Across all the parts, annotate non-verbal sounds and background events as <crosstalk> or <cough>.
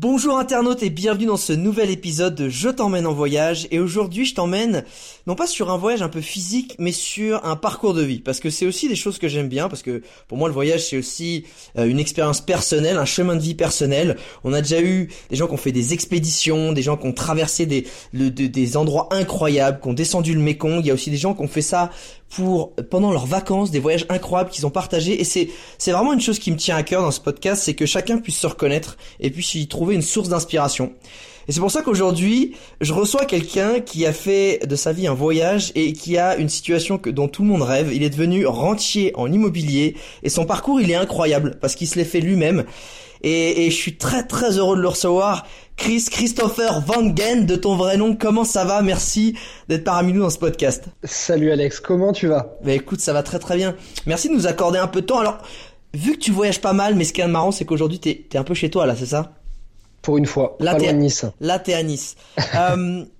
Bonjour internautes et bienvenue dans ce nouvel épisode de Je t'emmène en voyage. Et aujourd'hui je t'emmène non pas sur un voyage un peu physique mais sur un parcours de vie. Parce que c'est aussi des choses que j'aime bien parce que pour moi le voyage c'est aussi euh, une expérience personnelle, un chemin de vie personnel. On a déjà eu des gens qui ont fait des expéditions, des gens qui ont traversé des, des endroits incroyables, qui ont descendu le Mékong, il y a aussi des gens qui ont fait ça pour pendant leurs vacances, des voyages incroyables qu'ils ont partagés. Et c'est c'est vraiment une chose qui me tient à cœur dans ce podcast, c'est que chacun puisse se reconnaître et puisse y trouver une source d'inspiration. Et c'est pour ça qu'aujourd'hui, je reçois quelqu'un qui a fait de sa vie un voyage et qui a une situation que, dont tout le monde rêve. Il est devenu rentier en immobilier et son parcours, il est incroyable parce qu'il se l'est fait lui-même. Et, et, je suis très très heureux de le recevoir. Chris Christopher Van Gen, de ton vrai nom, comment ça va? Merci d'être parmi nous dans ce podcast. Salut Alex, comment tu vas? Bah écoute, ça va très très bien. Merci de nous accorder un peu de temps. Alors, vu que tu voyages pas mal, mais ce qui est marrant, c'est qu'aujourd'hui, t'es es un peu chez toi là, c'est ça? Pour une fois, là, t'es à Nice. Là, t'es à Nice. euh, <laughs>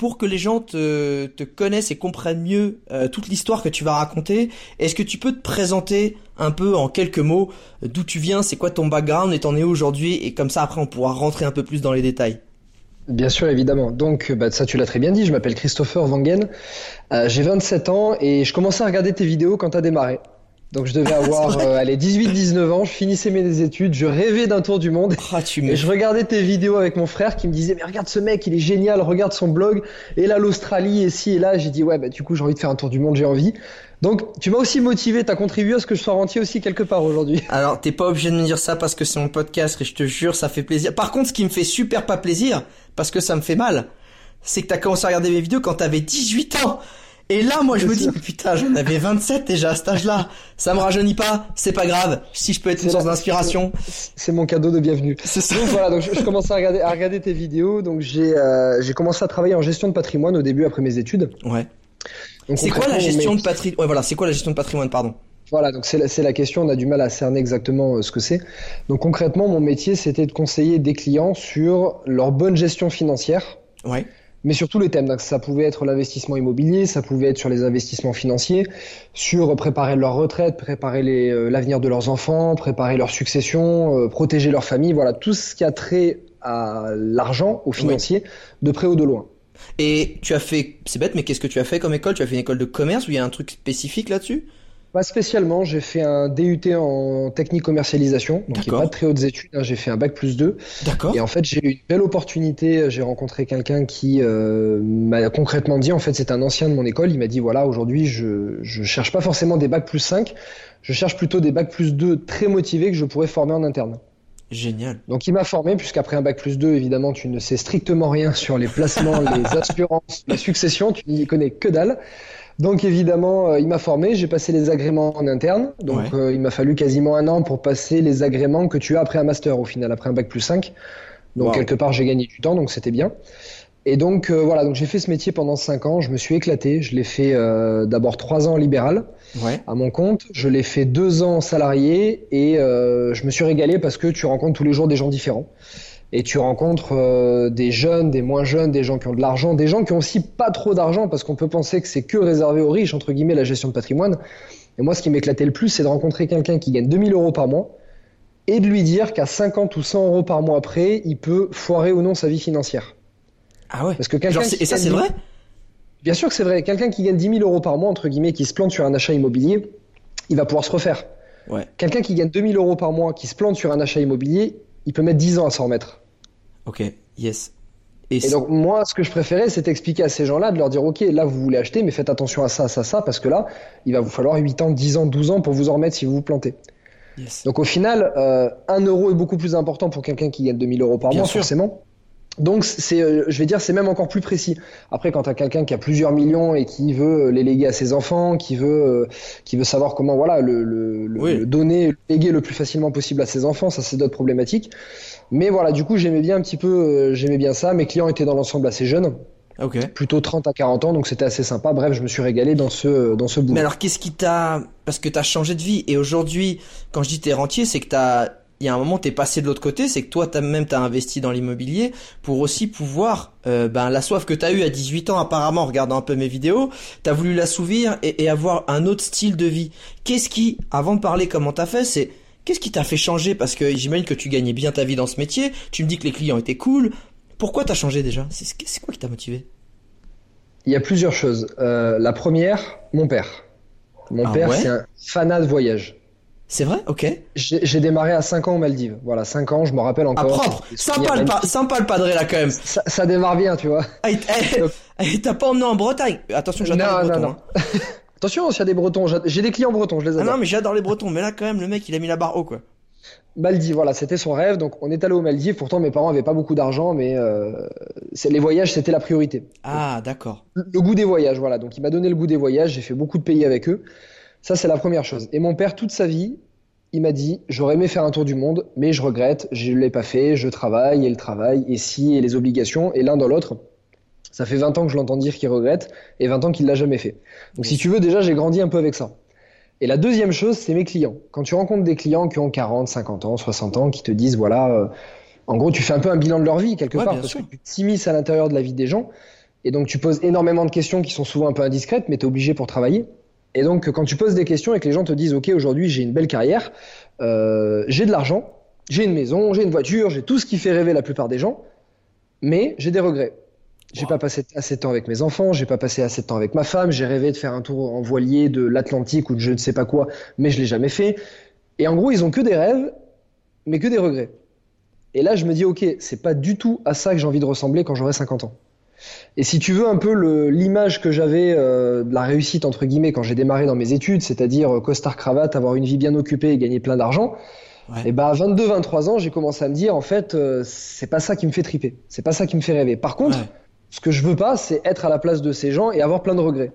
pour que les gens te, connaissent et comprennent mieux euh, toute l'histoire que tu vas raconter, est-ce que tu peux te présenter un peu en quelques mots d'où tu viens, c'est quoi ton background et t'en es aujourd'hui et comme ça après on pourra rentrer un peu plus dans les détails. Bien sûr, évidemment. Donc, bah, ça, tu l'as très bien dit. Je m'appelle Christopher Wangen. Euh, j'ai 27 ans et je commençais à regarder tes vidéos quand t'as démarré. Donc je devais avoir <laughs> euh, allez 18-19 ans, je finissais mes études, je rêvais d'un tour du monde. Ah, tu et je regardais tes vidéos avec mon frère qui me disait mais regarde ce mec, il est génial, regarde son blog. Et là l'Australie et ci et là, j'ai dit ouais bah du coup j'ai envie de faire un tour du monde, j'ai envie. Donc tu m'as aussi motivé, t'as contribué à ce que je sois rentier aussi quelque part aujourd'hui. <laughs> Alors t'es pas obligé de me dire ça parce que c'est mon podcast et je te jure ça fait plaisir. Par contre ce qui me fait super pas plaisir, parce que ça me fait mal, c'est que t'as commencé à regarder mes vidéos quand t'avais 18 ans. Et là, moi, je me dis, <laughs> putain, j'en avais 27 déjà à cet âge-là. Ça me rajeunit pas, c'est pas grave. Si je peux être une source d'inspiration. C'est mon cadeau de bienvenue. C'est ça. Donc voilà, donc je, je commençais à regarder, à regarder tes vidéos. Donc j'ai, euh, j'ai commencé à travailler en gestion de patrimoine au début après mes études. Ouais. C'est quoi la gestion de patrimoine Ouais, voilà, c'est quoi la gestion de patrimoine, pardon? Voilà, donc c'est la, la, question, on a du mal à cerner exactement euh, ce que c'est. Donc concrètement, mon métier, c'était de conseiller des clients sur leur bonne gestion financière. Ouais mais sur tous les thèmes. Donc, ça pouvait être l'investissement immobilier, ça pouvait être sur les investissements financiers, sur préparer leur retraite, préparer euh, l'avenir de leurs enfants, préparer leur succession, euh, protéger leur famille, voilà, tout ce qui a trait à l'argent, au financier, oui. de près ou de loin. Et tu as fait, c'est bête, mais qu'est-ce que tu as fait comme école? Tu as fait une école de commerce où il y a un truc spécifique là-dessus? Pas spécialement, j'ai fait un DUT en technique commercialisation, donc pas de très hautes études, hein. j'ai fait un bac plus 2. D'accord. Et en fait, j'ai eu une belle opportunité, j'ai rencontré quelqu'un qui euh, m'a concrètement dit, en fait, c'est un ancien de mon école, il m'a dit, voilà, aujourd'hui, je, je cherche pas forcément des bacs plus 5, je cherche plutôt des bacs plus 2 très motivés que je pourrais former en interne. Génial. Donc il m'a formé, puisqu'après un bac plus 2, évidemment, tu ne sais strictement rien sur les placements, <laughs> les assurances, les successions, tu n'y connais que dalle. Donc évidemment, euh, il m'a formé, j'ai passé les agréments en interne. Donc Ouais. euh, il m'a fallu quasiment un an pour passer les agréments que tu as après un master au final, après un bac plus 5. Donc Wow. quelque part, j'ai gagné du temps, donc c'était bien. Et donc euh, voilà, donc j'ai fait ce métier pendant 5 ans, je me suis éclaté. Je l'ai fait euh, d'abord 3 ans libéral Ouais. à mon compte, je l'ai fait 2 ans salarié et euh, je me suis régalé parce que tu rencontres tous les jours des gens différents. Et tu rencontres euh, des jeunes, des moins jeunes, des gens qui ont de l'argent, des gens qui ont aussi pas trop d'argent parce qu'on peut penser que c'est que réservé aux riches, entre guillemets, la gestion de patrimoine. Et moi, ce qui m'éclatait le plus, c'est de rencontrer quelqu'un qui gagne 2000 euros par mois et de lui dire qu'à 50 ou 100 euros par mois après, il peut foirer ou non sa vie financière. Ah ouais. Parce que quelqu'un et ça, c'est vrai? Bien sûr que c'est vrai. Quelqu'un qui gagne 10 000 euros par mois, entre guillemets, qui se plante sur un achat immobilier, il va pouvoir se refaire. Ouais. Quelqu'un qui gagne 2 000 euros par mois, qui se plante sur un achat immobilier, il peut mettre 10 ans à s'en remettre. Ok. Yes. Et, donc moi, ce que je préférais, c'est expliquer à ces gens-là, de leur dire, ok, là vous voulez acheter, mais faites attention à ça, ça, ça, parce que là, il va vous falloir 8 ans, 10 ans, 12 ans pour vous en remettre si vous vous plantez. Donc au final, euh, 1 euro est beaucoup plus important pour quelqu'un qui gagne 2000 euros par mois, forcément. Donc c'est, euh, je vais dire, c'est même encore plus précis. Après, quand tu as quelqu'un qui a plusieurs millions et qui veut les léguer à ses enfants, qui veut, euh, qui veut savoir comment, voilà, le, le, le, donner, le léguer le plus facilement possible à ses enfants, ça c'est d'autres problématiques. Mais voilà, du coup, j'aimais bien un petit peu, euh, j'aimais bien ça. Mes clients étaient dans l'ensemble assez jeunes. Okay. Plutôt 30 à 40 ans, donc c'était assez sympa. Bref, je me suis régalé dans ce, dans ce bout. Mais alors, qu'est-ce qui t'a, parce que t'as changé de vie, et aujourd'hui, quand je dis t'es rentier, c'est que t'as, il y a un moment t'es passé de l'autre côté, c'est que toi t'as même t'as investi dans l'immobilier pour aussi pouvoir euh, ben la soif que t'as eu à 18 ans apparemment en regardant un peu mes vidéos, t'as voulu l'assouvir et, et avoir un autre style de vie. Qu'est-ce qui, avant de parler comment t'as fait, c'est Qu'est-ce qui t'a fait changer? Parce que j'imagine que tu gagnais bien ta vie dans ce métier. Tu me dis que les clients étaient cool. Pourquoi t'as changé déjà? C'est quoi qui t'a motivé? Il y a plusieurs choses. Euh, la première, mon père. Mon ah père, c'est un fanat de voyage. C'est vrai? Ok. J'ai démarré à 5 ans aux Maldives. Voilà, 5 ans, je me rappelle encore. Ah, propre sympa le, sympa le padré là quand même. Ça, démarre bien, tu vois. Ah, t'as pas emmené en Bretagne? Attention, j'adore les Bretons. Non, non. Hein. <laughs> Attention, s'il y a des Bretons, j'ai des clients bretons, je les adore. Ah non, mais j'adore les Bretons, mais là quand même, le mec, il a mis la barre haut, quoi. Maldives, voilà, c'était son rêve. Donc on est allé aux Maldives. Pourtant, mes parents avaient pas beaucoup d'argent, mais euh, les voyages, c'était la priorité. Ah, d'accord. Le, goût des voyages, voilà. Donc il m'a donné le goût des voyages. J'ai fait beaucoup de pays avec eux. Ça, c'est la première chose. Et mon père, toute sa vie, il m'a dit j'aurais aimé faire un tour du monde, mais je regrette, je l'ai pas fait. Je travaille et le travail et si et les obligations et l'un dans l'autre. Ça fait 20 ans que je l'entends dire qu'il regrette et 20 ans qu'il l'a jamais fait. Donc si tu veux, déjà, j'ai grandi un peu avec ça. Et la deuxième chose, c'est mes clients. Quand tu rencontres des clients qui ont 40, 50 ans, 60 ans, qui te disent, voilà, euh, en gros, tu fais un peu un bilan de leur vie quelque part, parce que tu t'immisces à l'intérieur de la vie des gens. Et donc, tu poses énormément de questions qui sont souvent un peu indiscrètes, mais tu es obligé pour travailler. Et donc, quand tu poses des questions et que les gens te disent, OK, aujourd'hui, j'ai une belle carrière, euh, j'ai de l'argent, j'ai une maison, j'ai une voiture, j'ai tout ce qui fait rêver la plupart des gens, mais j'ai des regrets. J'ai pas passé assez de temps avec mes enfants, j'ai pas passé assez de temps avec ma femme, j'ai rêvé de faire un tour en voilier de l'Atlantique ou de je ne sais pas quoi, mais je l'ai jamais fait. Et en gros, ils ont que des rêves, mais que des regrets. Et là, je me dis, ok, c'est pas du tout à ça que j'ai envie de ressembler quand j'aurai 50 ans. Et si tu veux un peu l'image que j'avais euh, de la réussite entre guillemets quand j'ai démarré dans mes études, c'est-à-dire euh, costard cravate, avoir une vie bien occupée et gagner plein d'argent, et bah à 22-23 ans, j'ai commencé à me dire en fait, euh, c'est pas ça qui me fait triper, c'est pas ça qui me fait rêver. Par contre, ce que je veux pas, c'est être à la place de ces gens et avoir plein de regrets.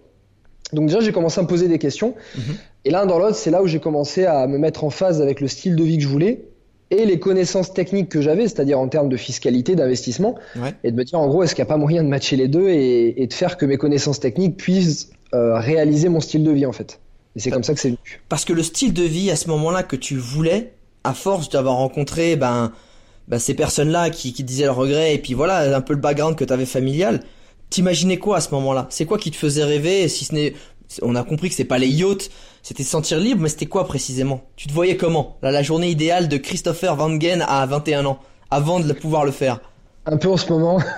Donc déjà, j'ai commencé à me poser des questions. Mhm. Et l'un dans l'autre, c'est là où j'ai commencé à me mettre en phase avec le style de vie que je voulais et les connaissances techniques que j'avais, c'est-à-dire en termes de fiscalité, d'investissement, et de me dire en gros, est-ce qu'il n'y a pas moyen de matcher les deux et, de faire que mes connaissances techniques puissent euh, réaliser mon style de vie en fait. Et c'est comme ça que c'est venu. Parce que le style de vie à ce moment-là que tu voulais, à force d'avoir rencontré ben bah, ces personnes-là qui, qui disaient le regret et puis voilà un peu le background que tu avais familial. T'imaginais quoi à ce moment-là? C'est quoi qui te faisait rêver Si ce n'est, on a compris que c'est pas les yachts, c'était se sentir libre, mais c'était quoi précisément? Tu te voyais comment? La, la journée idéale de Christopher Van Gen à 21 ans, avant de pouvoir le faire Un peu en ce moment. <laughs>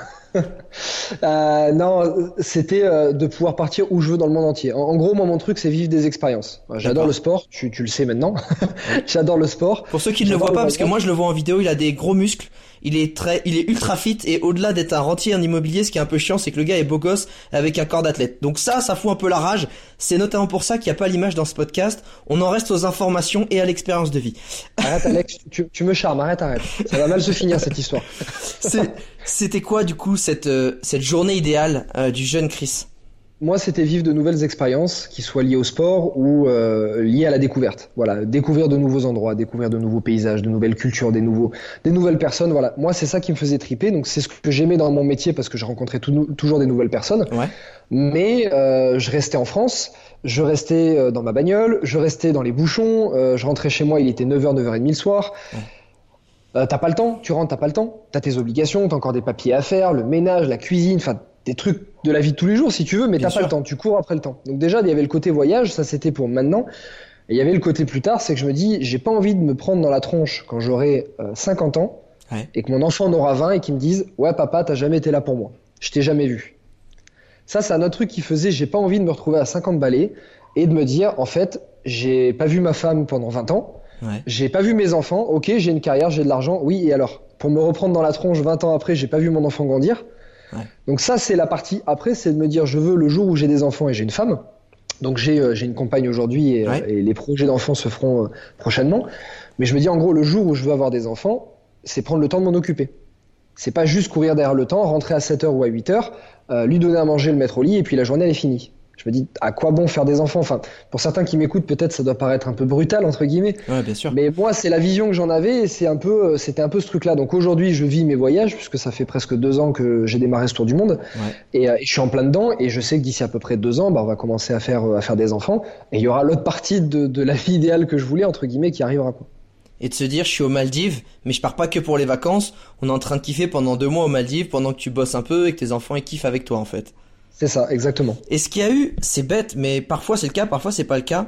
Euh, non, c'était euh, de pouvoir partir où je veux dans le monde entier. En, gros, moi, mon truc, c'est vivre des expériences. J'adore le sport, tu, tu, le sais maintenant. <laughs> J'adore le sport. Pour ceux qui ne le voient pas, parce que moi, je le vois en vidéo, il a des gros muscles il est très, il est ultra fit et au-delà d'être un rentier en immobilier, ce qui est un peu chiant, c'est que le gars est beau gosse avec un corps d'athlète. Donc ça, ça fout un peu la rage. C'est notamment pour ça qu'il n'y a pas l'image dans ce podcast. On en reste aux informations et à l'expérience de vie. Arrête Alex, tu, me charmes, arrête, arrête. Ça va mal se finir cette histoire. C'était quoi du coup cette, euh, cette journée idéale euh, du jeune Chris? Moi, c'était vivre de nouvelles expériences, qui soient liées au sport ou euh, liées à la découverte. Voilà, découvrir de nouveaux endroits, découvrir de nouveaux paysages, de nouvelles cultures, des nouveaux, des nouvelles personnes. Voilà, moi, c'est ça qui me faisait triper. Donc, c'est ce que j'aimais dans mon métier parce que je rencontrais toujours des nouvelles personnes. Ouais. Mais euh, je restais en France, je restais euh, dans ma bagnole, je restais dans les bouchons. Euh, je rentrais chez moi, il était 9h, 9h30 le soir. Ouais. Euh, t'as pas le temps, tu rentres, t'as pas le temps. T'as tes obligations, t'as encore des papiers à faire, le ménage, la cuisine, enfin des trucs de la vie de tous les jours si tu veux, mais t'as pas le temps, tu cours après le temps. Donc déjà, il y avait le côté voyage, ça c'était pour maintenant. Et il y avait le côté plus tard, c'est que je me dis, j'ai pas envie de me prendre dans la tronche quand j'aurai 50 euh, ans et que mon enfant en aura 20 et qu'il me dise, ouais papa, t'as jamais été là pour moi, je t'ai jamais vu. Ça, c'est un autre truc qui faisait, j'ai pas envie de me retrouver à 50 balais et de me dire, en fait, j'ai pas vu ma femme pendant 20 ans, j'ai pas vu mes enfants, ok, j'ai une carrière, j'ai de l'argent, oui, et alors? Pour me reprendre dans la tronche 20 ans après, j'ai pas vu mon enfant grandir, Donc ça, c'est la partie. Après, c'est de me dire, je veux le jour où j'ai des enfants et j'ai une femme. Donc j'ai euh, une compagne aujourd'hui et, et, les projets d'enfants se feront prochainement. Mais je me dis en gros, le jour où je veux avoir des enfants, c'est prendre le temps de m'en occuper. C'est pas juste courir derrière le temps, rentrer à 7h ou à 8h, euh, lui donner à manger, le mettre au lit, et puis la journée elle est finie. Je me dis, à quoi bon faire des enfants? Enfin, pour certains qui m'écoutent, peut-être ça doit paraître un peu brutal entre guillemets. Ouais, bien sûr. Mais moi, c'est la vision que j'en avais, et c'est un peu, euh, c'était un peu ce truc-là. Donc aujourd'hui, je vis mes voyages, puisque ça fait presque deux ans que j'ai démarré ce tour du monde, et, euh, et, je suis en plein dedans, et je sais que d'ici à peu près deux ans, bah, on va commencer à faire à faire des enfants, et il y aura l'autre partie de, de la vie idéale que je voulais entre guillemets qui arrivera. Quoi et de se dire je suis aux Maldives, mais je pars pas que pour les vacances, on est en train de kiffer pendant deux mois aux Maldives pendant que tu bosses un peu et que tes enfants ils kiffent avec toi en fait. C'est ça, exactement. Est-ce qu'il y a eu, c'est bête, mais parfois c'est le cas, parfois c'est pas le cas.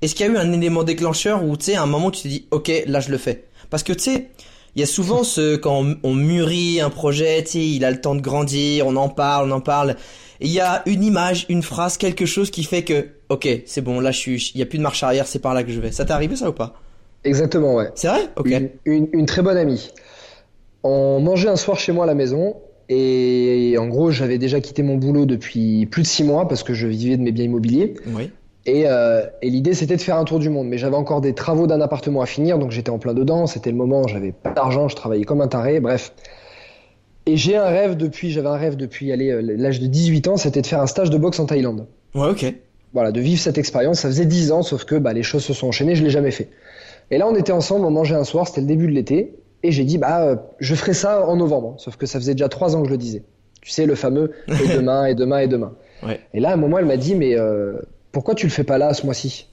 Est-ce qu'il y a eu un élément déclencheur où tu sais à un moment tu te dis ok là je le fais Parce que tu sais, il y a souvent ce quand on, mûrit un projet, tu sais, il a le temps de grandir, on en parle, on en parle. Il y a une image, une phrase, quelque chose qui fait que ok c'est bon là je suis, il y a plus de marche arrière, c'est par là que je vais. Ça t'est arrivé ça ou pas? Exactement, ouais. C'est vrai? Ok. Une, très bonne amie. On mangeait un soir chez moi à la maison et en gros, j'avais déjà quitté mon boulot depuis plus de six mois parce que je vivais de mes biens immobiliers. Oui. Et, euh, et l'idée, c'était de faire un tour du monde. Mais j'avais encore des travaux d'un appartement à finir, donc j'étais en plein dedans. C'était le moment, j'avais pas d'argent, je travaillais comme un taré, bref. Et j'ai un rêve depuis, j'avais un rêve depuis euh, l'âge de 18 ans, c'était de faire un stage de boxe en Thaïlande. Ouais, ok. Voilà, de vivre cette expérience. Ça faisait 10 ans, sauf que bah, les choses se sont enchaînées, je l'ai jamais fait. Et là, on était ensemble, on mangeait un soir, c'était le début de l'été, et j'ai dit, bah, euh, je ferai ça en novembre. Sauf que ça faisait déjà trois ans que je le disais. Tu sais, le fameux et <laughs> demain, et demain, et demain. Et là, à un moment, elle m'a dit, mais euh, pourquoi tu le fais pas là ce mois-ci?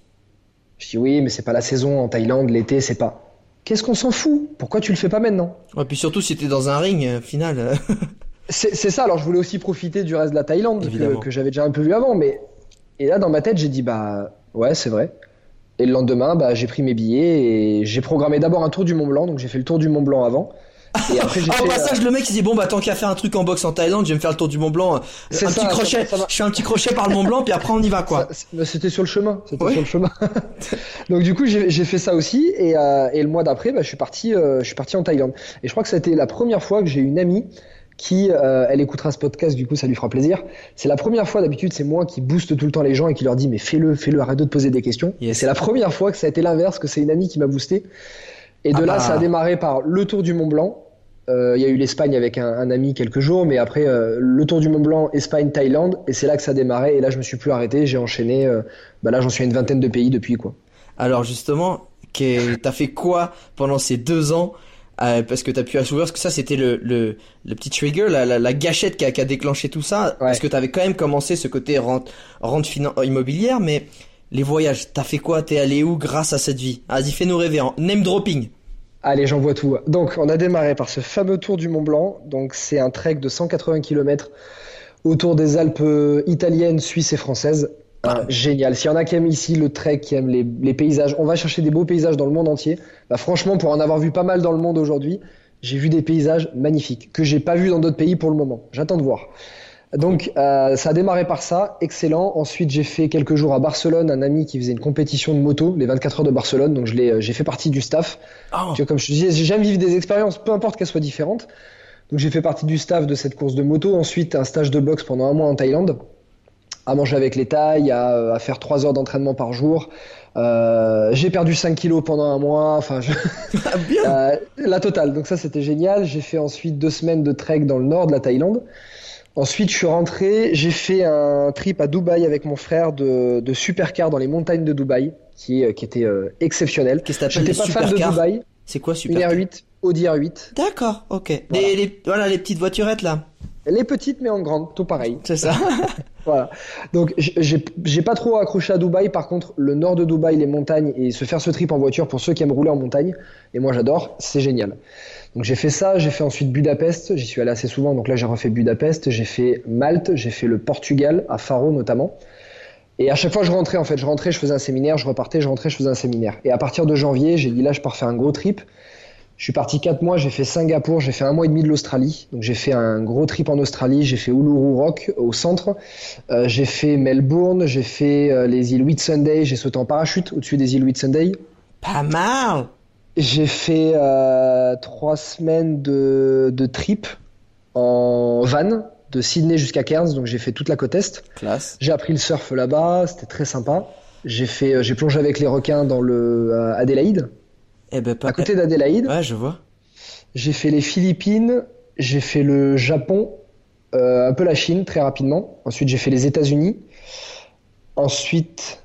Je dis, oui, mais c'est pas la saison en Thaïlande, l'été, c'est pas. Qu'est-ce qu'on s'en fout? Pourquoi tu le fais pas maintenant? Ouais, puis surtout si t'es dans un ring, euh, final. <laughs> c'est ça, alors je voulais aussi profiter du reste de la Thaïlande, que, que j'avais déjà un peu vu avant, mais. Et là, dans ma tête, j'ai dit, bah, ouais, c'est vrai. Et le lendemain, bah, j'ai pris mes billets et j'ai programmé d'abord un tour du Mont Blanc. Donc j'ai fait le tour du Mont Blanc avant. Et <laughs> après, j'ai fait, passage, le mec il dit bon bah tant qu'à faire un truc en boxe en Thaïlande, je vais me faire le tour du Mont Blanc. Un petit crochet. je fais un petit crochet par le Mont Blanc puis après on y va quoi. C'était sur le chemin. C'était sur le chemin. <laughs> donc du coup j'ai fait ça aussi et, euh, et le mois d'après, bah, je suis parti, euh, je suis parti en Thaïlande. Et je crois que ça a été la première fois que j'ai une amie qui, euh, elle écoutera ce podcast, du coup, ça lui fera plaisir. C'est la première fois, d'habitude, c'est moi qui booste tout le temps les gens et qui leur dit, mais fais-le, fais-le, arrête de te poser des questions. Et c'est la première fois que ça a été l'inverse, que c'est une amie qui m'a boosté. Et de ah là, bah. ça a démarré par le Tour du Mont Blanc. Euh, il y a eu l'Espagne avec un, ami quelques jours, mais après euh, le Tour du Mont Blanc, Espagne, Thaïlande, et c'est là que ça a démarré. Et là, je me suis plus arrêté, j'ai enchaîné. bah là, j'en suis à une vingtaine de pays depuis, quoi. Alors justement, t'as fait quoi pendant ces deux ans euh, parce que tu as pu assouvir, parce que ça c'était le, le, le, petit trigger, la, la, la gâchette qui a, qui a, déclenché tout ça, parce que tu avais quand même commencé ce côté rente, rente immobilière, mais les voyages, t'as fait quoi? T'es allé où grâce à cette vie? Vas-y, fais-nous rêver, en name dropping Allez, j'en vois tout. Donc, on a démarré par ce fameux tour du Mont Blanc. Donc, c'est un trek de 180 km autour des Alpes italiennes, suisses et françaises. Ah, génial. S'il y en a qui aiment ici le trek, qui aiment les, les, paysages, on va chercher des beaux paysages dans le monde entier. Bah, franchement, pour en avoir vu pas mal dans le monde aujourd'hui, j'ai vu des paysages magnifiques que j'ai pas vu dans d'autres pays pour le moment. J'attends de voir. Donc euh, ça a démarré par ça, excellent. Ensuite j'ai fait quelques jours à Barcelone, un ami qui faisait une compétition de moto, les 24 heures de Barcelone, donc euh, j'ai fait partie du staff. Oh. Tu vois, comme je te disais, j'aime vivre des expériences, peu importe qu'elles soient différentes. Donc j'ai fait partie du staff de cette course de moto. Ensuite un stage de boxe pendant un mois en Thaïlande à manger avec les tailles, à, euh, à faire trois heures d'entraînement par jour. Euh, j'ai perdu 5 kilos pendant un mois, enfin je... <laughs> ah, bien. Euh, la totale. Donc ça c'était génial. J'ai fait ensuite deux semaines de trek dans le nord de la Thaïlande. Ensuite je suis rentré, j'ai fait un trip à Dubaï avec mon frère de, de supercar dans les montagnes de Dubaï, qui, qui était euh, exceptionnel. Qu'est-ce que J'étais pas fan de Dubaï. C'est quoi supercar Une R8, Audi R8. D'accord, ok. Voilà. Les, les, voilà les petites voiturettes là. Les petites mais en grande, tout pareil. C'est ça. <laughs> voilà. Donc j'ai pas trop accroché à Dubaï. Par contre, le nord de Dubaï, les montagnes et se faire ce trip en voiture pour ceux qui aiment rouler en montagne. Et moi j'adore, c'est génial. Donc j'ai fait ça. J'ai fait ensuite Budapest. J'y suis allé assez souvent. Donc là j'ai refait Budapest. J'ai fait Malte. J'ai fait le Portugal à Faro notamment. Et à chaque fois je rentrais en fait, je rentrais, je faisais un séminaire, je repartais, je rentrais, je faisais un séminaire. Et à partir de janvier, j'ai dit là je pars faire un gros trip. Je suis parti quatre mois, j'ai fait Singapour, j'ai fait un mois et demi de l'Australie. Donc j'ai fait un gros trip en Australie, j'ai fait Uluru Rock au centre, euh, j'ai fait Melbourne, j'ai fait euh, les îles Whitsunday, j'ai sauté en parachute au-dessus des îles Whitsunday. Pas mal. J'ai fait euh, trois semaines de, de trip en van de Sydney jusqu'à Cairns, donc j'ai fait toute la côte est. Classe. J'ai appris le surf là-bas, c'était très sympa. J'ai fait, euh, j'ai plongé avec les requins dans le Adélaïde, Eh ben, pas à côté d'Adélaïde. Ouais, je vois. J'ai fait les Philippines, j'ai fait le Japon, euh, un peu la Chine très rapidement. Ensuite, j'ai fait les États-Unis. Ensuite,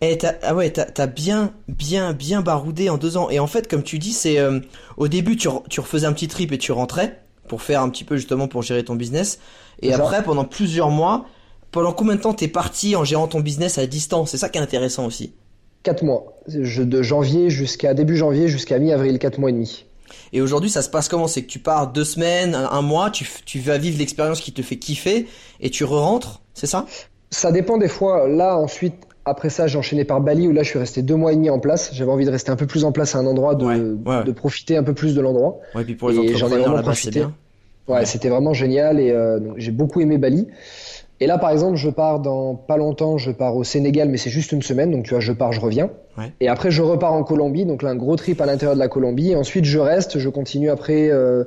Eh, t'as, ah ouais, t'as, t'as bien, bien, bien baroudé en deux ans. Et en fait, comme tu dis, c'est euh, au début, tu, re- tu refaisais un petit trip et tu rentrais pour faire un petit peu justement pour gérer ton business. Et après, pendant plusieurs mois, pendant combien de temps t'es parti en gérant ton business à distance? C'est ça qui est intéressant aussi. 4 mois. Je- de janvier jusqu'à début janvier jusqu'à mi-avril, 4 mois et demi. Et aujourd'hui, ça se passe comment? C'est que tu pars deux semaines, un, mois, tu, vas vivre l'expérience qui te fait kiffer et tu re-rentres, c'est ça? Ça dépend des fois. Là, ensuite, après ça, j'ai enchaîné par Bali où là, je suis resté deux mois et demi en place. J'avais envie de rester un peu plus en place à un endroit, de, Ouais, ouais, ouais. de profiter un peu plus de l'endroit. Ouais, puis pour les Et j'en ai vraiment profité. bien. Ouais, c'était vraiment génial et euh, j'ai beaucoup aimé Bali. Et là, par exemple, je pars dans pas longtemps, je pars au Sénégal, mais c'est juste une semaine, donc tu vois, je pars, je reviens. Ouais. Et après, je repars en Colombie, donc là, un gros trip à l'intérieur de la Colombie. Et ensuite, je reste, je continue après euh,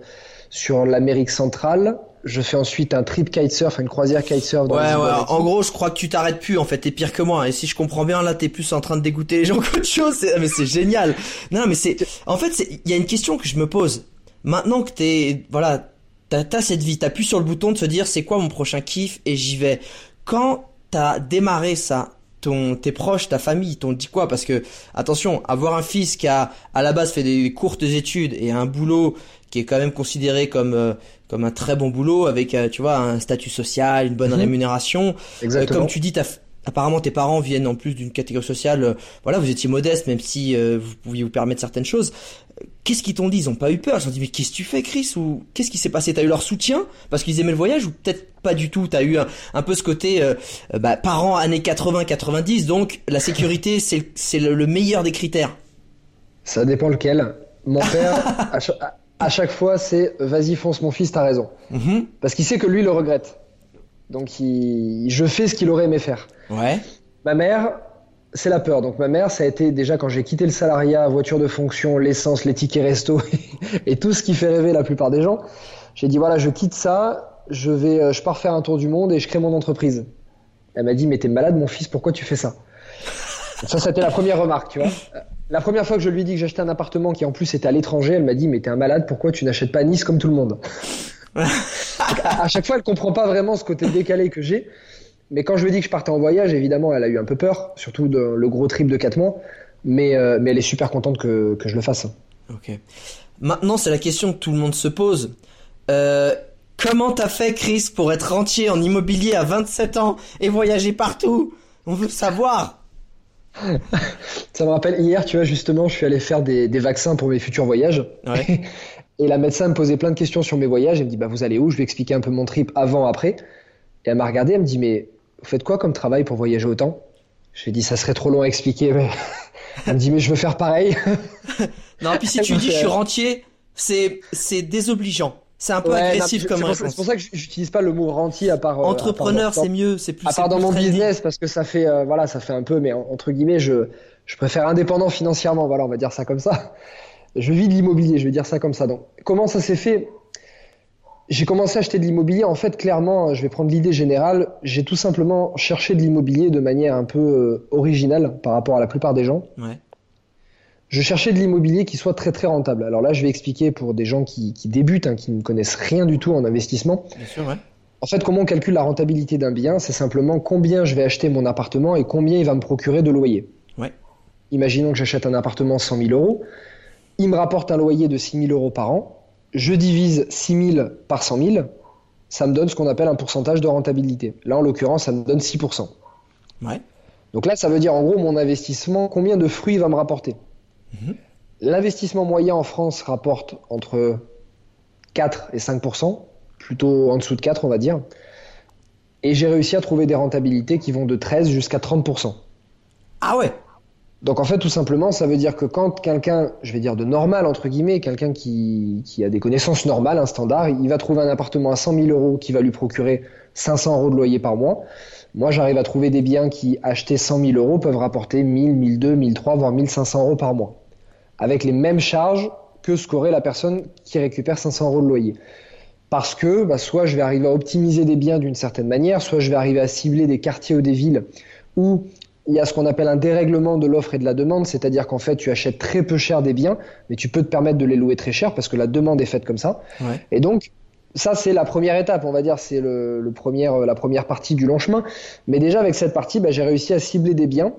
sur l'Amérique centrale. Je fais ensuite un trip kitesurf, une croisière kitesurf. dans Ouais, les ouais, en gros, je crois que tu t'arrêtes plus, en fait, t'es pire que moi. Et si je comprends bien, là, t'es plus en train de dégoûter les gens <laughs> qu'autre chose. Mais c'est génial. Non, mais c'est, en fait, il y a une question que je me pose. Maintenant que t'es, voilà, t'as, t'as cette vie, t'appuies sur le bouton de se dire, c'est quoi mon prochain kiff et j'y vais. Quand t'as démarré ça, ton, tes proches, ta famille, t'ont dit quoi? Parce que, attention, avoir un fils qui a, à la base, fait des courtes études et un boulot qui est quand même considéré comme, euh, comme un très bon boulot avec, euh, tu vois, un statut social, une bonne Mhm. rémunération. Euh, Exactement. comme tu dis, t'as f- apparemment tes parents viennent en plus d'une catégorie sociale. euh, voilà, vous étiez modeste, même si euh, vous pouviez vous permettre certaines choses. Euh, Qu'est-ce qu'ils t'ont dit? Ils ont pas eu peur. Ils ont dit mais qu'est-ce que tu fais, Chris? Ou qu'est-ce qui s'est passé? T'as eu leur soutien parce qu'ils aimaient le voyage ou peut-être pas du tout? T'as eu un, un peu ce côté euh, euh, bah, parents années 80-90, donc la sécurité <laughs> c'est c'est le, le meilleur des critères. Ça dépend lequel. Mon <laughs> père, à, cha- à- à chaque fois, c'est vas-y, fonce mon fils, t'as raison. Mhm. Parce qu'il sait que lui le regrette. Donc il... je fais ce qu'il aurait aimé faire. Ouais. Ma mère, c'est la peur. Donc ma mère, ça a été déjà quand j'ai quitté le salariat, voiture de fonction, l'essence, les tickets resto <laughs> et tout ce qui fait rêver la plupart des gens. J'ai dit voilà, je quitte ça, je vais, euh, je pars faire un tour du monde et je crée mon entreprise. Elle m'a dit mais t'es malade mon fils, pourquoi tu fais ça? Ça, c'était la première remarque, tu vois. La première fois que je lui ai dit que j'achetais un appartement qui en plus était à l'étranger, elle m'a dit mais t'es un malade, pourquoi tu n'achètes pas Nice comme tout le monde? À, à chaque fois, elle comprend pas vraiment ce côté décalé que j'ai. Mais quand je lui ai dit que je partais en voyage, évidemment, elle a eu un peu peur, surtout de, le gros trip de 4 mois. Mais, euh, mais elle est super contente que, que je le fasse. Ok. Maintenant, c'est la question que tout le monde se pose. Euh, comment t'as fait, Chris, pour être rentier en immobilier à 27 ans et voyager partout? On veut savoir. Ça me rappelle hier, tu vois, justement, je suis allé faire des, des vaccins pour mes futurs voyages. Ouais. <laughs> Et la médecin me posait plein de questions sur mes voyages. Elle me dit, bah, vous allez où? Je lui ai expliqué un peu mon trip avant, après. Et elle m'a regardé, elle me dit, mais vous faites quoi comme travail pour voyager autant? Je lui ai dit, ça serait trop long à expliquer. Mais... <laughs> Elle me dit, mais je veux faire pareil. <laughs> Non, puis si tu dis je suis rentier, c'est c'est désobligeant. C'est un peu Ouais, non, agressif c'est comme réponse. C'est pour ça que j'utilise pas le mot rentier à part. euh, Entrepreneur, c'est mieux, c'est plus. à part dans mon business parce que ça fait euh, voilà ça fait un peu mais en- entre guillemets je je préfère indépendant financièrement voilà on va dire ça comme ça je vis de l'immobilier je vais dire ça comme ça donc comment ça s'est fait? J'ai commencé à acheter de l'immobilier en fait clairement je vais prendre l'idée générale j'ai tout simplement cherché de l'immobilier de manière un peu euh, originale par rapport à la plupart des gens Ouais. je cherchais de l'immobilier qui soit très très rentable alors là je vais expliquer pour des gens qui, qui débutent hein, qui ne connaissent rien du tout en investissement Bien sûr, ouais. en fait, comment on calcule la rentabilité d'un bien? C'est simplement combien je vais acheter mon appartement et combien il va me procurer de loyer. Ouais. Imaginons que j'achète un appartement 100 000 euros. Il me rapporte un loyer de 6 000 euros par an. Je divise 6 000 par 100 000. Ça me donne ce qu'on appelle un pourcentage de rentabilité. Là, en l'occurrence, ça me donne 6% Ouais. donc là, ça veut dire en gros mon investissement, combien de fruits il va me rapporter. Mhm. L'investissement moyen en France rapporte entre 4 et 5% plutôt en dessous de 4, on va dire. Et j'ai réussi à trouver des rentabilités qui vont de 13 jusqu'à 30% Ah ouais. Donc en fait, tout simplement, ça veut dire que quand quelqu'un, je vais dire de normal entre guillemets, quelqu'un qui, a des connaissances normales, un standard, il va trouver un appartement à 100 000 euros qui va lui procurer 500 euros de loyer par mois. Moi, j'arrive à trouver des biens qui, achetés 100 000 euros, peuvent rapporter 1000, 1200, 1300, voire 1500 euros par mois, avec les mêmes charges que ce qu'aurait la personne qui récupère 500 euros de loyer. parce que bah, soit je vais arriver à optimiser des biens d'une certaine manière, soit je vais arriver à cibler des quartiers ou des villes où il y a ce qu'on appelle un dérèglement de l'offre et de la demande, c'est-à-dire qu'en fait tu achètes très peu cher des biens, mais tu peux te permettre de les louer très cher parce que la demande est faite comme ça. Et donc ça c'est la première étape, on va dire, c'est le, le premier, la première partie du long chemin. Mais déjà avec cette partie, bah, j'ai réussi à cibler des biens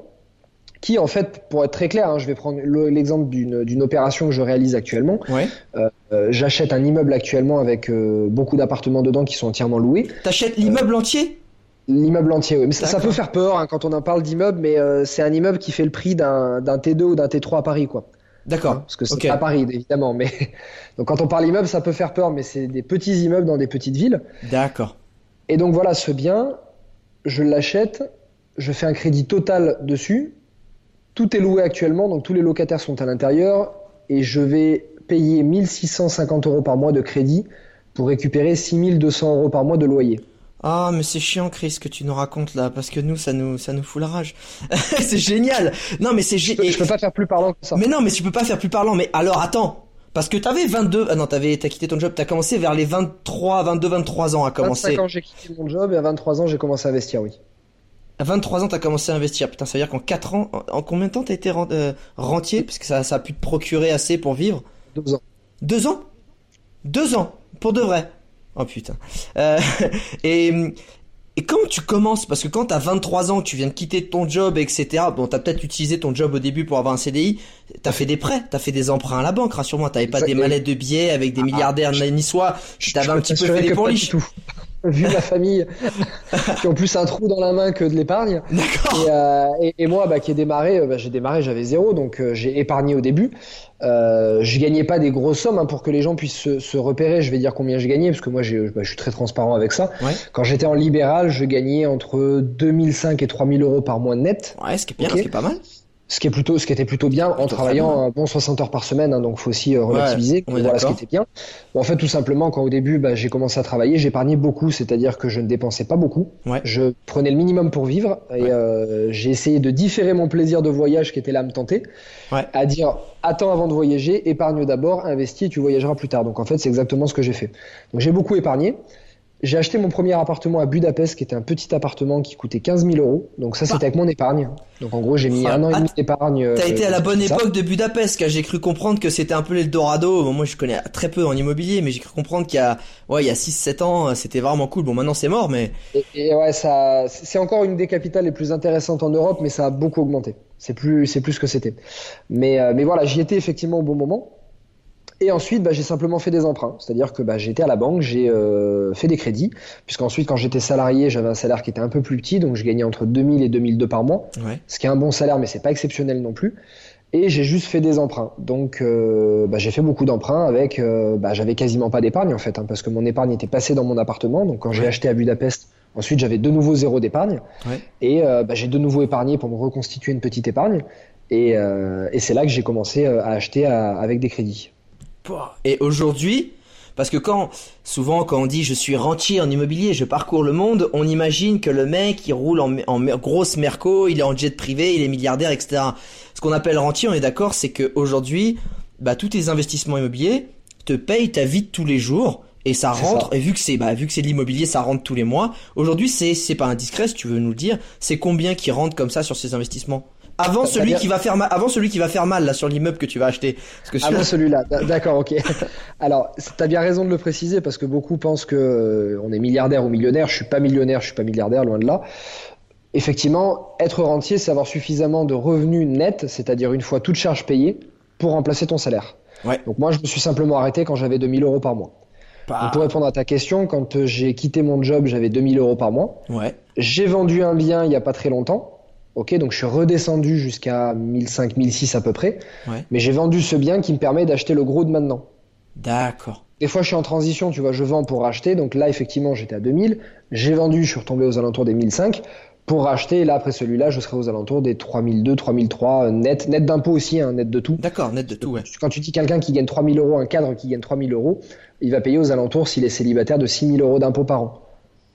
qui en fait, pour être très clair, hein, je vais prendre l'exemple d'une opération que je réalise actuellement. Ouais. Euh, euh, J'achète un immeuble actuellement avec euh, beaucoup d'appartements dedans qui sont entièrement loués. T'achètes l'immeuble entier? L'immeuble entier, oui. Mais ça, ça, peut faire peur hein, quand on en parle d'immeuble, mais euh, c'est un immeuble qui fait le prix d'un T2 ou d'un T3 à Paris, quoi. D'accord. Hein, parce que c'est pas Paris, évidemment. Mais <laughs> donc quand on parle immeuble, ça peut faire peur, mais c'est des petits immeubles dans des petites villes. D'accord. Et donc voilà, ce bien, je l'achète, je fais un crédit total dessus, tout est loué actuellement, donc tous les locataires sont à l'intérieur et je vais payer 1650 euros par mois de crédit pour récupérer 6200 euros par mois de loyer. Ah, mais c'est chiant, Chris, que tu nous racontes là, parce que nous, ça nous, ça nous fout la rage. <laughs> c'est génial. Non, mais c'est génial. Je, peux pas faire plus parlant que ça. Mais non, mais tu peux pas faire plus parlant. Mais alors, attends. Parce que t'avais 22, ah non, t'avais, t'as quitté ton job, t'as commencé vers les 23, 22, 23 ans à commencer. 25 ans, j'ai quitté mon job et à 23 ans, j'ai commencé à investir, oui. À 23 ans, t'as commencé à investir. Putain, ça veut dire qu'en 4 ans, en combien de temps t'as été euh, rentier? Parce que ça, ça a pu te procurer assez pour vivre Deux ans. Deux ans? Deux ans Pour de vrai Oh putain. Euh, <laughs> et, et quand tu commences, parce que quand t'as 23 ans, tu viens de quitter ton job, etc. Bon, t'as peut-être utilisé ton job au début pour avoir un CDI. T'as fait des prêts, t'as fait des emprunts à la banque. Rassure-moi, t'avais pas des mallettes de billets avec des ah, milliardaires niçois. T'avais un petit peu fait des pourliches vu ma famille <laughs> qui ont plus un trou dans la main que de l'épargne. Et, euh, et, moi, bah, qui ai démarré, euh, bah, j'ai démarré, j'avais zéro, donc euh, j'ai épargné au début. Euh, je gagnais pas des grosses sommes hein, pour que les gens puissent se, se, repérer. Je vais dire combien j'ai gagné parce que moi, bah, je suis très transparent avec ça. Ouais. Quand j'étais en libéral, je gagnais entre 2005 et 3000 euros par mois net. Ouais, ce qui est bien, ce qui est pas mal ce qui est plutôt, ce qui était plutôt bien en travaillant un bon 60 heures par semaine, hein, donc faut aussi euh, relativiser. voilà ce qui était bien. Bon, en fait, tout simplement, quand au début, bah, j'ai commencé à travailler, j'épargnais beaucoup, c'est-à-dire que je ne dépensais pas beaucoup. Ouais. Je prenais le minimum pour vivre et euh, j'ai essayé de différer mon plaisir de voyage qui était là à me tenter, à dire attends avant de voyager, épargne d'abord, investis, et tu voyageras plus tard. Donc en fait, c'est exactement ce que j'ai fait. Donc j'ai beaucoup épargné. J'ai acheté mon premier appartement à Budapest, qui était un petit appartement qui coûtait 15 000 euros. Donc ça, c'était avec mon épargne. Donc en gros, j'ai mis un an et demi d'épargne. T'as été à la bonne époque de Budapest, car j'ai cru comprendre que c'était un peu l'Eldorado. moi, je connais très peu en immobilier, mais j'ai cru comprendre qu'il y a, ouais, il y a 6-7 ans, c'était vraiment cool. Bon, maintenant c'est mort, mais. Et, ouais, ça, c'est encore une des capitales les plus intéressantes en Europe, mais ça a beaucoup augmenté. C'est plus, c'est plus ce que c'était. Mais, euh, mais voilà, j'y étais effectivement au bon moment. Et ensuite, bah, j'ai simplement fait des emprunts. C'est-à-dire que bah, j'étais à la banque, j'ai euh, fait des crédits, puisqu'ensuite, quand j'étais salarié, j'avais un salaire qui était un peu plus petit, donc je gagnais entre 2000 et 2002 par mois, ouais. ce qui est un bon salaire, mais c'est pas exceptionnel non plus. Et j'ai juste fait des emprunts. Donc, euh, bah, j'ai fait beaucoup d'emprunts avec, euh, bah, j'avais quasiment pas d'épargne en fait, hein, parce que mon épargne était passée dans mon appartement. Donc, quand j'ai acheté à Budapest, ensuite j'avais de nouveau zéro d'épargne, ouais. et euh, bah, j'ai de nouveau épargné pour me reconstituer une petite épargne. Et, euh, et c'est là que j'ai commencé à acheter à, avec des crédits. Et aujourd'hui, parce que quand, souvent, quand on dit je suis rentier en immobilier, je parcours le monde, on imagine que le mec, il roule en, en grosse merco, il est en jet privé, il est milliardaire, etc. Ce qu'on appelle rentier, on est d'accord, c'est qu'aujourd'hui, bah, tous tes investissements immobiliers te payent ta vie de tous les jours. Et ça rentre, ça. et vu que c'est, bah, vu que c'est de l'immobilier, ça rentre tous les mois. Aujourd'hui, c'est, c'est pas indiscret, si tu veux nous le dire. C'est combien qui rentre comme ça sur ces investissements? Avant celui bien... qui va faire mal, avant celui qui va faire mal là sur l'immeuble que tu vas acheter. Parce que avant celui-là, d'accord, ok. <laughs> Alors, t'as bien raison de le préciser parce que beaucoup pensent que euh, on est milliardaire ou millionnaire. Je suis pas millionnaire, je suis pas milliardaire, loin de là. Effectivement, être rentier, c'est avoir suffisamment de revenus nets, c'est-à-dire une fois toute charge payée, pour remplacer ton salaire. Ouais. Donc moi, je me suis simplement arrêté quand j'avais 2000 euros par mois. Bah. Donc pour répondre à ta question, quand euh, j'ai quitté mon job, j'avais 2000 euros par mois. Ouais. J'ai vendu un bien il y a pas très longtemps. Ok, donc je suis redescendu jusqu'à 1005, 1006 à peu près. Ouais. Mais j'ai vendu ce bien qui me permet d'acheter le gros de maintenant. D'accord. Des fois, je suis en transition, tu vois, je vends pour racheter. Donc là, effectivement, j'étais à 2000. J'ai vendu, je suis retombé aux alentours des 1005 pour racheter. Et là, après celui-là, je serai aux alentours des 3002, 3003 net, net d'impôt aussi, hein, net de tout. D'accord, net de tout, ouais. Quand tu dis quelqu'un qui gagne 3000 euros, un cadre qui gagne 3000 euros, il va payer aux alentours, s'il est célibataire, de 6000 euros d'impôt par an.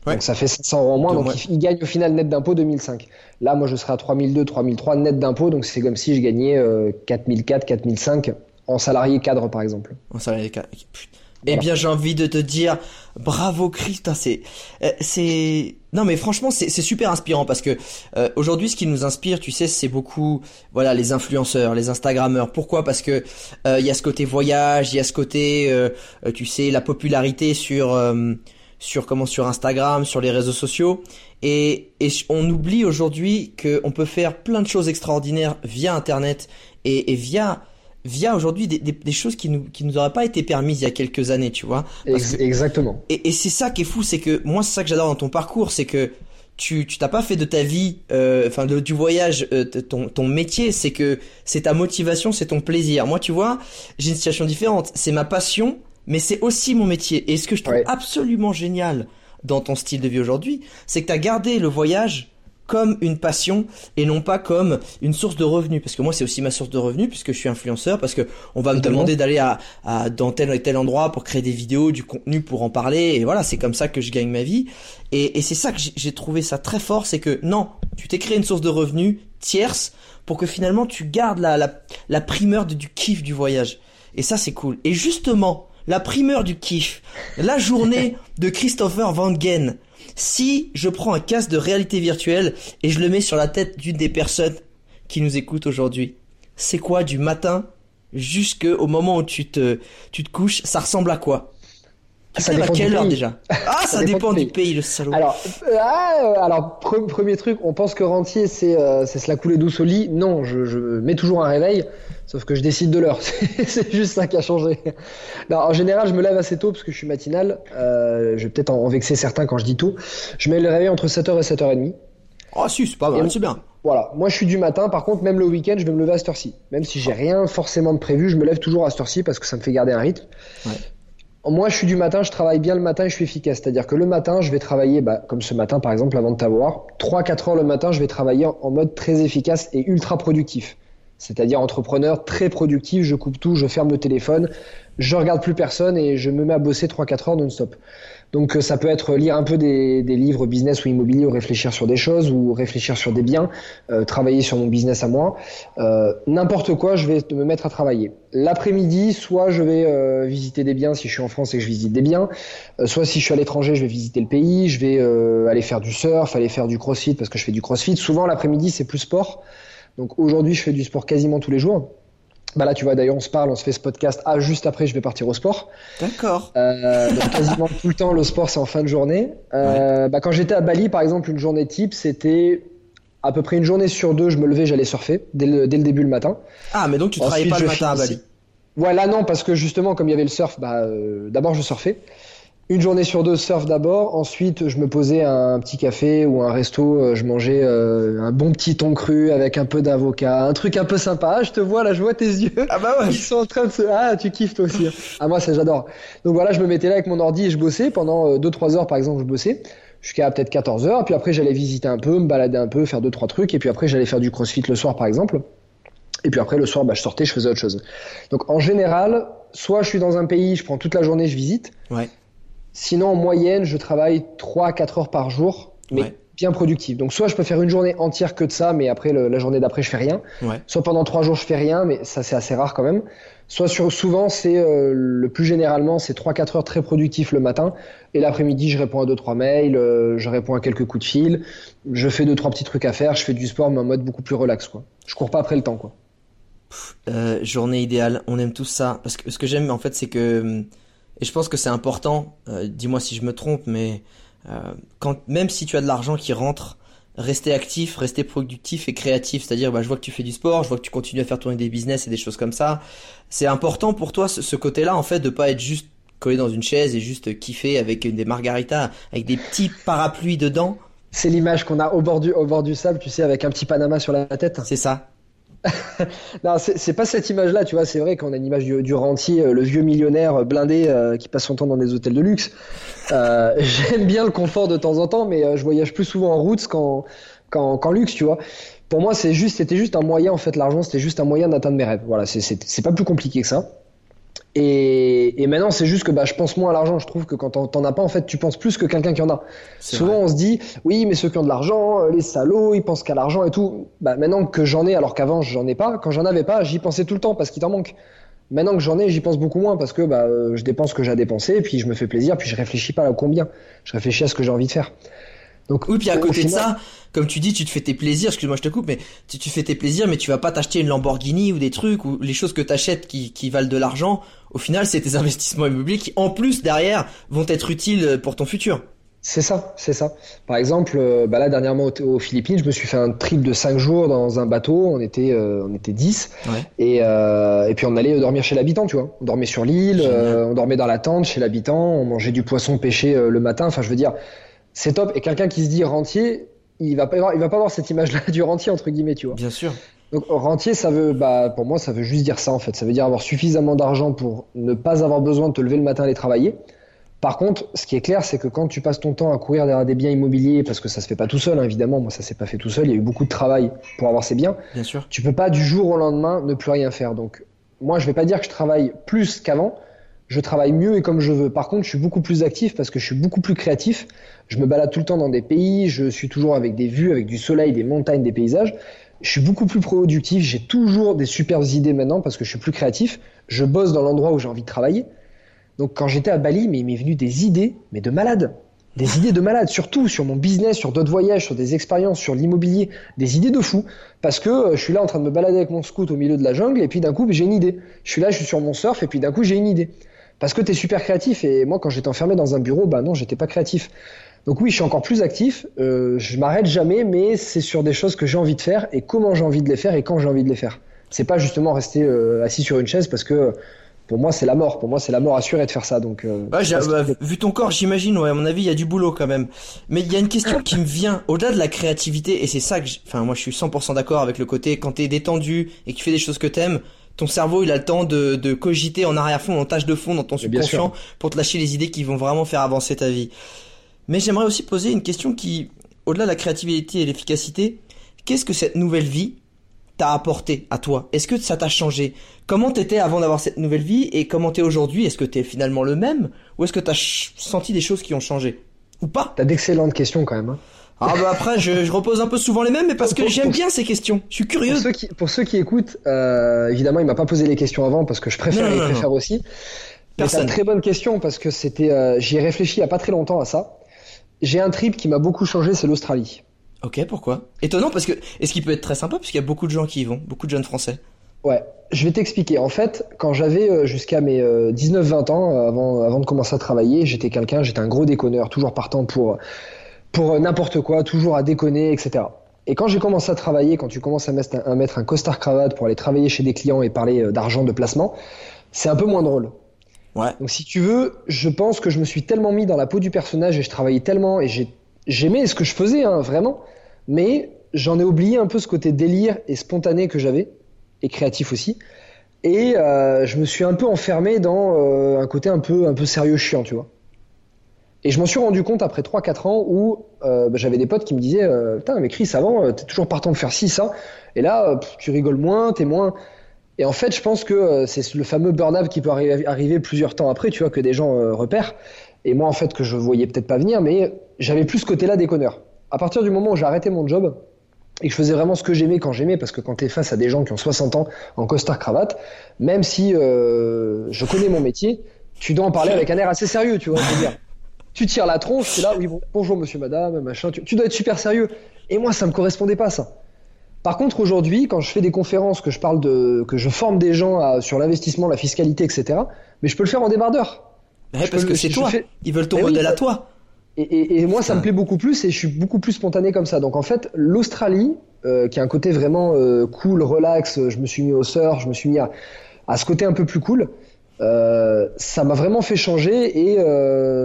Ouais. Donc ça fait 500 euros en moins, donc, donc il, il, gagne au final net d'impôt 2005. Là, moi, je serai à 3002, 3003 net d'impôt, donc c'est comme si je gagnais euh, 4004, 4005 en salarié cadre, par exemple. En salarié cadre. Eh bien, j'ai envie de te dire bravo Christ, c'est euh, c'est non mais franchement c'est super inspirant parce que euh, aujourd'hui ce qui nous inspire, tu sais, c'est beaucoup voilà les influenceurs, les instagrammeurs. Pourquoi? Parce que euh, il y a ce côté voyage, il y a ce côté tu sais la popularité sur sur comment sur Instagram, sur les réseaux sociaux et, et on oublie aujourd'hui qu'on peut faire plein de choses extraordinaires via internet et, et via via aujourd'hui des, des, choses qui nous qui nous auraient pas été permises il y a quelques années, tu vois. Exactement. Et, et c'est ça qui est fou, c'est que moi c'est ça que j'adore dans ton parcours, c'est que tu tu t'as pas fait de ta vie, euh, enfin du voyage euh, ton ton métier, c'est que c'est ta motivation, c'est ton plaisir. Moi tu vois, j'ai une situation différente, c'est ma passion, mais c'est aussi mon métier. Et ce que je trouve absolument génial dans ton style de vie aujourd'hui, c'est que tu as gardé le voyage comme une passion et non pas comme une source de revenus. Parce que moi c'est aussi ma source de revenus puisque je suis influenceur parce que on va me demander d'aller à, à dans tel ou tel endroit pour créer des vidéos du contenu pour en parler. Et voilà c'est comme ça que je gagne ma vie. Et, et c'est ça que j'ai trouvé ça très fort c'est que non tu t'es créé une source de revenus tierce pour que finalement tu gardes la, la, la primeur du kiff du voyage. Et ça c'est cool. Et justement la primeur du kiff. La journée de Christopher Van Gen si je prends un casque de réalité virtuelle et je le mets sur la tête d'une des personnes qui nous écoutent aujourd'hui, c'est quoi du matin jusqu'au moment où tu te, tu te couches, ça ressemble à quoi? Ça dépend à quelle heure déjà? <laughs> Ah, ça, dépend, du, pays. le salaud. Alors, euh, ah, premier truc, on pense que rentier, c'est euh, c'est se la couler douce au lit. Non, je, je mets toujours un réveil, sauf que je décide de l'heure. <laughs> c'est juste ça qui a changé. Non, en général, je me lève assez tôt parce que je suis matinal. Euh, je vais peut-être en, vexer certains quand je dis tout. Je mets le réveil entre 7h et 7h30. Ah si, c'est pas mal, c'est bien. Voilà, moi je suis du matin, par contre même le week-end je vais me lever à cette heure-ci. Même si j'ai rien forcément de prévu, je me lève toujours à cette heure-ci parce que ça me fait garder un rythme. Ouais. Moi, je suis du matin, je travaille bien le matin et je suis efficace. C'est-à-dire que le matin, je vais travailler, bah, comme ce matin par exemple, avant de t'avoir, 3-4 heures le matin, je vais travailler en mode très efficace et ultra productif. C'est-à-dire entrepreneur très productif, je coupe tout, je ferme le téléphone, je regarde plus personne et je me mets à bosser 3-4 heures non-stop. Donc euh, ça peut être lire un peu des, des, livres business ou immobilier ou réfléchir sur des choses ou réfléchir sur des biens, euh, travailler sur mon business à moi. Euh, N'importe quoi, je vais me mettre à travailler. L'après-midi, soit je vais euh, visiter des biens si je suis en France et que je visite des biens, euh, soit si je suis à l'étranger, je vais visiter le pays, je vais aller faire du surf, aller faire du crossfit parce que je fais du crossfit. Souvent l'après-midi c'est plus sport. Donc aujourd'hui je fais du sport quasiment tous les jours. Bah là, tu vois, d'ailleurs, on se parle, on se fait ce podcast. Ah, juste après, je vais partir au sport. D'accord. Euh, donc quasiment <laughs> tout le temps, le sport, c'est en fin de journée. Euh, bah, quand j'étais à Bali, par exemple, une journée type, c'était à peu près une journée sur deux, je me levais, j'allais surfer dès le, dès le début le matin. Ah, mais donc tu travaillais pas le matin à Bali. Voilà, non, parce que justement, comme il y avait le surf, bah, euh, d'abord je surfais une journée sur deux surf d'abord, ensuite je me posais à un petit café ou un resto, euh, je mangeais euh, un bon petit thon cru avec un peu d'avocat, un truc un peu sympa. Ah, je te vois là, je vois tes yeux. Ah bah ouais. Ils sont en train de se ah, tu kiffes toi aussi. ah moi ça j'adore. Donc voilà, je me mettais là avec mon ordi et je bossais pendant 2 euh, 3 heures par exemple, je bossais jusqu'à peut-être 14 heures, puis après j'allais visiter un peu, me balader un peu, faire deux trois trucs et puis après j'allais faire du crossfit le soir par exemple. Et puis après le soir, bah, je sortais, je faisais autre chose. Donc en général, soit je suis dans un pays, je prends toute la journée, je visite. Ouais. Sinon, en moyenne, je travaille 3-4 heures par jour, mais bien productif. Donc, soit je peux faire une journée entière que de ça, mais après, la journée d'après, je fais rien. Soit pendant 3 jours, je fais rien, mais ça, c'est assez rare quand même. Soit sur, souvent, c'est euh, le plus généralement, c'est 3-4 heures très productif le matin. Et l'après-midi, je réponds à 2-3 mails, euh, je réponds à quelques coups de fil, je fais 2-3 petits trucs à faire, je fais du sport, mais en mode beaucoup plus relax. Quoi. Je cours pas après le temps. Quoi. Euh, journée idéale, on aime tous ça. Parce que ce que j'aime, en fait, c'est que hum, et je pense que c'est important, euh, dis-moi si je me trompe, mais euh, quand, même si tu as de l'argent qui rentre, rester actif, rester productif et créatif, c'est-à-dire bah, je vois que tu fais du sport, je vois que tu continues à faire tourner des business et des choses comme ça. C'est important pour toi ce, côté-là en fait de pas être juste collé dans une chaise et juste kiffer avec des margaritas, avec des petits parapluies dedans. C'est l'image qu'on a au bord du au bord du sable, tu sais, avec un petit Panama sur la tête. C'est ça. <laughs> non, c'est pas cette image-là, tu vois. C'est vrai qu'on a une image du, rentier, euh, le vieux millionnaire euh, blindé euh, qui passe son temps dans des hôtels de luxe. <laughs> J'aime bien le confort de temps en temps, mais je voyage plus souvent en route qu'en qu'en luxe, tu vois. Pour moi, c'est juste, c'était juste un moyen, en fait, l'argent, c'était juste un moyen d'atteindre mes rêves. Voilà, c'est pas plus compliqué que ça. Et, et, maintenant, c'est juste que bah, je pense moins à l'argent. Je trouve que quand t'en as pas, en fait, tu penses plus que quelqu'un qui en a. Souvent, on se dit, oui, mais ceux qui ont de l'argent, euh, les salauds, ils pensent qu'à l'argent et tout. Bah, maintenant que j'en ai, alors qu'avant, j'en ai pas, quand j'en avais pas, j'y pensais tout le temps parce qu'il t'en manque. Maintenant que j'en ai, j'y pense beaucoup moins parce que bah, euh, je dépense ce que j'ai à dépenser, puis je me fais plaisir, puis je réfléchis pas à combien. Je réfléchis à ce que j'ai envie de faire. Donc, oui, puis à côté de ça, comme tu dis, tu te fais tes plaisirs, excuse-moi je te coupe, mais tu, tu fais tes plaisirs, mais tu vas pas t'acheter une Lamborghini ou des trucs, ou les choses que t'achètes qui, qui valent de l'argent, au final c'est tes <laughs> investissements immobiliers qui en plus derrière vont être utiles pour ton futur. C'est ça, c'est ça. Par exemple, euh, bah là dernièrement aux, Philippines, je me suis fait un trip de 5 jours dans un bateau. On était, euh, on était 10 et, euh, et puis on allait dormir chez l'habitant, tu vois. On dormait sur l'île, on dormait dans la tente chez l'habitant, on mangeait du poisson pêché le matin. Enfin, je veux dire, c'est top. Et quelqu'un qui se dit rentier, il va pas, avoir, il va pas avoir cette image-là <laughs> du rentier entre guillemets, tu vois. Bien sûr. Donc rentier, ça veut, bah pour moi, ça veut juste dire ça en fait. Ça veut dire avoir suffisamment d'argent pour ne pas avoir besoin de te lever le matin et aller travailler par contre, ce qui est clair, c'est que quand tu passes ton temps à courir derrière des biens immobiliers, parce que ça se fait pas tout seul, hein, évidemment, moi ça s'est pas fait tout seul, il y a eu beaucoup de travail pour avoir ces biens. Bien sûr. Tu peux pas du jour au lendemain ne plus rien faire. Donc, moi, je vais pas dire que je travaille plus qu'avant. Je travaille mieux et comme je veux. Par contre, je suis beaucoup plus actif parce que je suis beaucoup plus créatif. Je me balade tout le temps dans des pays. Je suis toujours avec des vues, avec du soleil, des montagnes, des paysages. Je suis beaucoup plus productif. J'ai toujours des superbes idées maintenant parce que je suis plus créatif. Je bosse dans l'endroit où j'ai envie de travailler. Donc quand j'étais à Bali, mais il m'est venu des idées, mais de malade. Des idées de malade, surtout sur mon business, sur d'autres voyages, sur des expériences, sur l'immobilier, des idées de fou. Parce que euh, je suis là en train de me balader avec mon scout au milieu de la jungle, et puis d'un coup, j'ai une idée. Je suis là, je suis sur mon surf, et puis d'un coup, j'ai une idée. Parce que tu es super créatif, et moi, quand j'étais enfermé dans un bureau, bah non, j'étais pas créatif. Donc oui, je suis encore plus actif, euh, je m'arrête jamais, mais c'est sur des choses que j'ai envie de faire, et comment j'ai envie de les faire, et quand j'ai envie de les faire. C'est pas justement rester euh, assis sur une chaise parce que pour moi c'est la mort. Pour moi c'est la mort assurée de faire ça. Donc euh, bah, vu ton corps, j'imagine. Ouais, à mon avis, il y a du boulot quand même. Mais il y a une question qui me vient au-delà de la créativité et c'est ça que, enfin moi je suis 100% d'accord avec le côté quand t'es détendu et que tu fais des choses que t'aimes. Ton cerveau, il a le temps de, de cogiter en arrière-fond, en tâche de fond, dans ton subconscient, pour te lâcher les idées qui vont vraiment faire avancer ta vie. Mais j'aimerais aussi poser une question qui, au-delà de la créativité et l'efficacité, qu'est-ce que cette nouvelle vie t'a apporté à toi? Est-ce que ça t'a changé? Comment t'étais avant d'avoir cette nouvelle vie et comment t'es aujourd'hui? Est-ce que t'es finalement le même ou est-ce que t'as senti des choses qui ont changé? Ou pas? T'as d'excellentes questions quand même. Hein. Ah bah après je, repose un peu souvent les mêmes mais parce que j'aime bien ces questions. Je suis curieux. Pour ceux qui, pour ceux qui écoutent, euh, évidemment il m'a pas posé les questions avant parce que je préfère, les préfère aussi. C'est une très bonne question parce que c'était, euh, j'y ai réfléchi il y a pas très longtemps à ça. J'ai un trip qui m'a beaucoup changé, c'est l'Australie. Ok, pourquoi? Étonnant parce que est-ce qu'il peut être très sympa parce qu'il y a beaucoup de gens qui y vont, beaucoup de jeunes français. Ouais, je vais t'expliquer. En fait, quand j'avais euh, jusqu'à mes 19-20 euh, ans, avant, avant de commencer à travailler, j'étais quelqu'un, j'étais un gros déconneur, toujours partant pour, pour n'importe quoi, toujours à déconner, etc. Et quand j'ai commencé à travailler, quand tu commences à mettre un, mettre un costard cravate pour aller travailler chez des clients et parler d'argent, de placement, c'est un peu moins drôle. Ouais. Donc si tu veux, je pense que je me suis tellement mis dans la peau du personnage et je travaillais tellement et j'ai j'aimais ce que je faisais, hein, vraiment, mais j'en ai oublié un peu ce côté délire et spontané que j'avais, et créatif aussi. Et euh, je me suis un peu enfermé dans euh, un côté un peu, un peu sérieux chiant, tu vois. Et je m'en suis rendu compte après 3-4 ans où euh, bah, j'avais des potes qui me disaient Putain, mais Chris, avant, t'es toujours partant de faire ci, ça. Et là, tu rigoles moins, t'es moins. Et en fait, je pense que c'est le fameux burn-out qui peut arriver, arriver, plusieurs temps après, tu vois, que des gens repèrent. Et moi, en fait, que je voyais peut-être pas venir, mais j'avais plus ce côté-là déconneur. À partir du moment où j'ai arrêté mon job et que je faisais vraiment ce que j'aimais quand j'aimais, parce que quand tu es face à des gens qui ont 60 ans en costard cravate, même si euh, je connais mon métier, tu dois en parler <laughs> avec un air assez sérieux, tu vois. Dire. Tu tires la tronche, tu es là, oui, bon, bonjour monsieur, madame, machin, tu, dois être super sérieux. Et moi, ça me correspondait pas, ça. Par contre, aujourd'hui, quand je fais des conférences, que je parle de, que je forme des gens sur l'investissement, la fiscalité, etc., mais je peux le faire en débardeur parce que c'est toi. Ils veulent ton eh modèle à toi. Et, moi, ça me plaît beaucoup plus et je suis beaucoup plus spontané comme ça. Donc en fait, l'Australie, euh, qui a un côté vraiment euh, cool, relax, je me suis mis au surf, je me suis mis à, ce côté un peu plus cool. Euh, ça m'a vraiment fait changer et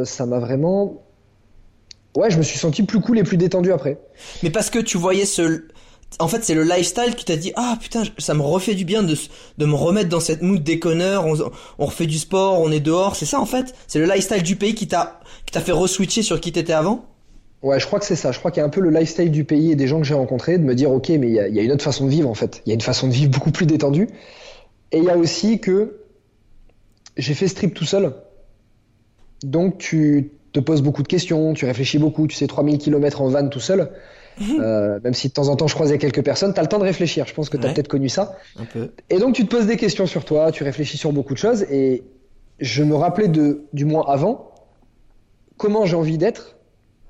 ça m'a vraiment ouais, je me suis senti plus cool et plus détendu après. Mais parce que tu voyais ce, en fait, c'est le lifestyle qui t'a dit ah putain, ça me refait du bien de de me remettre dans cette mood déconneur. On, on refait du sport, on est dehors. C'est ça en fait? C'est le lifestyle du pays qui t'a fait reswitcher sur qui t'étais avant? Ouais, je crois que c'est ça. Je crois qu'il y a un peu le lifestyle du pays et des gens que j'ai rencontrés de me dire ok, mais il y a, y a, une autre façon de vivre en fait. Il y a une façon de vivre beaucoup plus détendue. Et il y a aussi que j'ai fait ce trip tout seul. Donc tu te poses beaucoup de questions, tu réfléchis beaucoup. Tu sais 3000 km en van tout seul. euh, même si de temps en temps je croisais quelques personnes, tu as le temps de réfléchir. Je pense que tu as peut-être connu ça. Un peu. Et donc tu te poses des questions sur toi, tu réfléchis sur beaucoup de choses. Et je me rappelais de, du moins avant, comment j'ai envie d'être.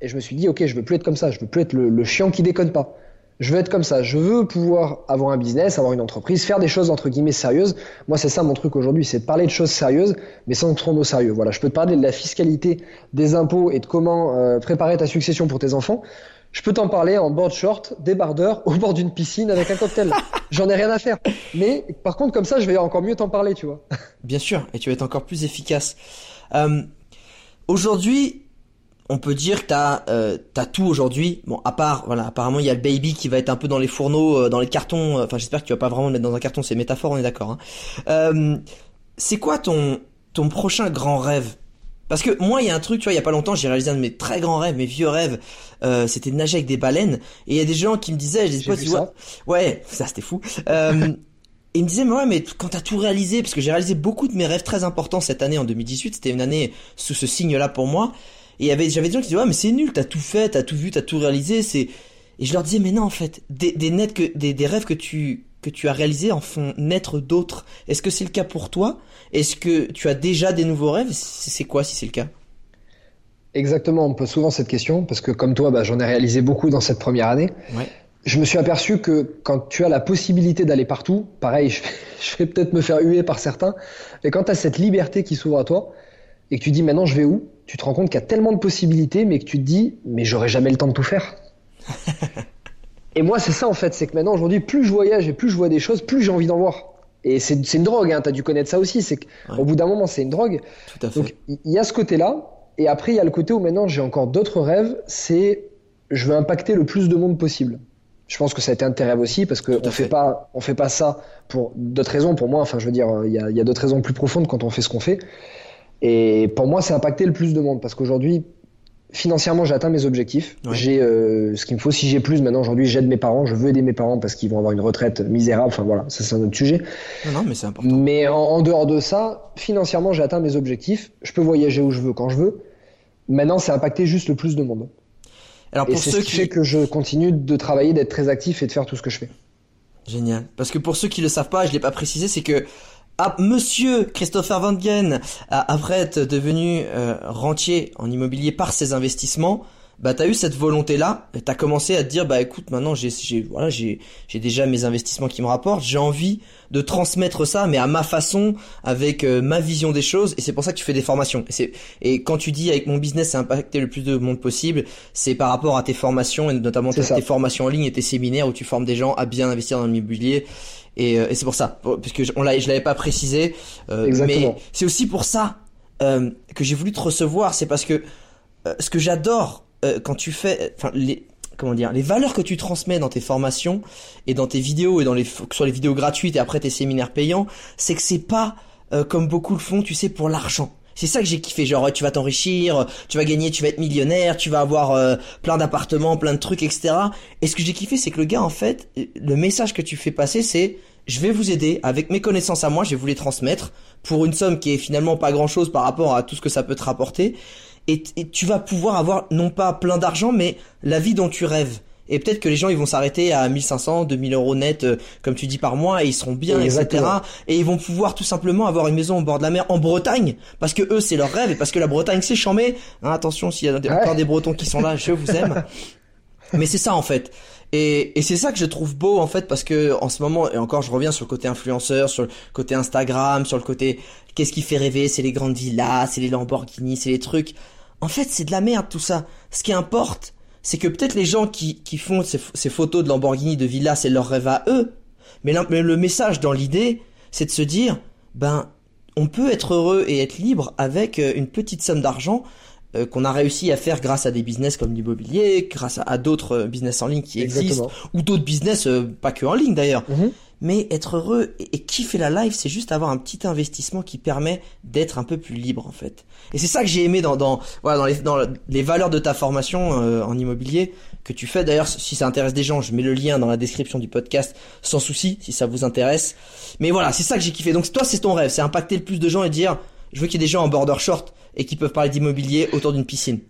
Et je me suis dit, ok, je veux plus être comme ça, je veux plus être le, le chiant qui déconne pas. Je veux être comme ça. Je veux pouvoir avoir un business, avoir une entreprise, faire des choses entre guillemets sérieuses. Moi, c'est ça mon truc aujourd'hui, c'est de parler de choses sérieuses, mais sans trop au sérieux. Voilà, je peux te parler de la fiscalité, des impôts et de comment euh, préparer ta succession pour tes enfants. Je peux t'en parler en board short, débardeur, au bord d'une piscine avec un cocktail. <laughs> J'en ai rien à faire. Mais par contre, comme ça, je vais encore mieux t'en parler, tu vois. Bien sûr, et tu vas être encore plus efficace. Euh, aujourd'hui, on peut dire que t'as euh, t'as tout aujourd'hui. Bon, à part voilà, apparemment il y a le baby qui va être un peu dans les fourneaux, euh, dans les cartons. Euh, enfin, j'espère que tu vas pas vraiment le mettre dans un carton. C'est métaphore, on est d'accord. Hein. Euh, c'est quoi ton ton prochain grand rêve? Parce que moi, il y a un truc, tu vois, il y a pas longtemps, j'ai réalisé un de mes très grands rêves, mes vieux rêves. Euh, c'était de nager avec des baleines. Et il y a des gens qui me disaient, je dis tu vois, ouais, ça c'était fou. Euh, <laughs> et il me disait mais ouais mais quand t'as tout réalisé parce que j'ai réalisé beaucoup de mes rêves très importants cette année en 2018 c'était une année sous ce signe là pour moi et j'avais des gens qui disaient, ouais, mais c'est nul, t'as tout fait, t'as tout vu, t'as tout réalisé, c'est, et je leur disais, mais non, en fait, des, des, que, des, des rêves que tu, que tu as réalisés en font naître d'autres. Est-ce que c'est le cas pour toi? Est-ce que tu as déjà des nouveaux rêves? C'est quoi si c'est le cas? Exactement, on me pose souvent cette question parce que comme toi, bah, j'en ai réalisé beaucoup dans cette première année. Ouais. Je me suis aperçu que quand tu as la possibilité d'aller partout, pareil, <laughs> je vais, vais peut-être me faire huer par certains, mais quand tu as cette liberté qui s'ouvre à toi et que tu dis maintenant je vais où, tu te rends compte qu'il y a tellement de possibilités, mais que tu te dis, mais j'aurai jamais le temps de tout faire. <laughs> et moi, c'est ça en fait, c'est que maintenant, aujourd'hui, plus je voyage et plus je vois des choses, plus j'ai envie d'en voir. Et c'est une drogue, hein, tu as dû connaître ça aussi, c'est qu'au bout d'un moment, c'est une drogue. Tout à fait. Donc, il y a ce côté-là, et après, il y a le côté où maintenant, j'ai encore d'autres rêves, c'est je veux impacter le plus de monde possible. Je pense que ça a été un de tes rêves aussi, parce qu'on ne fait, pas, on fait pas ça pour d'autres raisons, pour moi, enfin, je veux dire, il y a, y a d'autres raisons plus profondes quand on fait ce qu'on fait. Et pour moi, c'est impacté le plus de monde parce qu'aujourd'hui, financièrement, j'ai atteint mes objectifs. J'ai euh, ce qu'il me faut. Si j'ai plus, maintenant, aujourd'hui, j'aide mes parents. Je veux aider mes parents parce qu'ils vont avoir une retraite misérable. Enfin voilà, ça c'est un autre sujet. Non, non mais c'est important. Mais en, dehors de ça, financièrement, j'ai atteint mes objectifs. Je peux voyager où je veux, quand je veux. Maintenant, c'est impacté juste le plus de monde. Alors pour et c'est ce qui fait que je continue de travailler, d'être très actif et de faire tout ce que je fais. Génial. Parce que pour ceux qui le savent pas, je l'ai pas précisé, c'est que ah, Monsieur Christopher Van Gen, après être devenu euh, rentier en immobilier par ses investissements, bah t'as eu cette volonté là et t'as commencé à te dire bah écoute maintenant j'ai j'ai voilà j'ai j'ai déjà mes investissements qui me rapportent j'ai envie de transmettre ça mais à ma façon avec euh, ma vision des choses et c'est pour ça que tu fais des formations. Et c'est et quand tu dis avec mon business c'est impacter le plus de monde possible c'est par rapport à tes formations et notamment tes, tes formations en ligne et tes séminaires où tu formes des gens à bien investir dans l'immobilier et, euh, et c'est pour ça, puisque on l'a, je l'avais pas précisé. Euh, mais c'est aussi pour ça euh, que j'ai voulu te recevoir. C'est parce que ce que j'adore quand tu fais, enfin les comment dire, les valeurs que tu transmets dans tes formations et dans tes vidéos et dans les que ce soit les vidéos gratuites et après tes séminaires payants, c'est que c'est pas comme beaucoup le font, tu sais, pour l'argent. C'est ça que j'ai kiffé, genre tu vas t'enrichir, tu vas gagner, tu vas être millionnaire, tu vas avoir euh, plein d'appartements, plein de trucs, etc. Et ce que j'ai kiffé, c'est que le gars, en fait, le message que tu fais passer, c'est je vais vous aider avec mes connaissances à moi, je vais vous les transmettre pour une somme qui est finalement pas grand chose par rapport à tout ce que ça peut te rapporter. et tu vas pouvoir avoir non pas plein d'argent, mais la vie dont tu rêves et peut-être que les gens ils vont s'arrêter à 1500, 2000 euros net, euh, comme tu dis par mois, et ils seront bien, etc. Et ils vont pouvoir tout simplement avoir une maison au bord de la mer en Bretagne, parce que eux c'est leur rêve, et parce que la Bretagne c'est chambé. Hein, attention, s'il y a encore des Bretons qui sont là, je vous aime. <laughs> Mais c'est ça en fait. Et, et c'est ça que je trouve beau en fait parce que en ce moment et encore je reviens sur le côté influenceur, sur le côté Instagram, sur le côté qu'est-ce qui fait rêver, c'est les grandes villas, c'est les Lamborghini, c'est les trucs. En fait, c'est de la merde tout ça. Ce qui importe, c'est que peut-être les gens qui, qui font ces, ces, photos de Lamborghini, de Villa, c'est leur rêve à eux. Mais, mais le message dans l'idée, c'est de se dire, ben, on peut être heureux et être libre avec euh, une petite somme d'argent euh, qu'on a réussi à faire grâce à des business comme l'immobilier, grâce à, d'autres euh, business en ligne qui existent, ou d'autres business, pas que en ligne d'ailleurs. Mhm mais être heureux et, kiffer la life, c'est juste avoir un petit investissement qui permet d'être un peu plus libre en fait. Et c'est ça que j'ai aimé dans dans voilà dans les dans les valeurs de ta formation euh, en immobilier que tu fais. D'ailleurs, si ça intéresse des gens, je mets le lien dans la description du podcast sans souci si ça vous intéresse. Mais voilà, c'est ça que j'ai kiffé. Donc toi, c'est ton rêve, c'est impacter le plus de gens et dire je veux qu'il y ait des gens en border short et qui peuvent parler d'immobilier autour d'une piscine.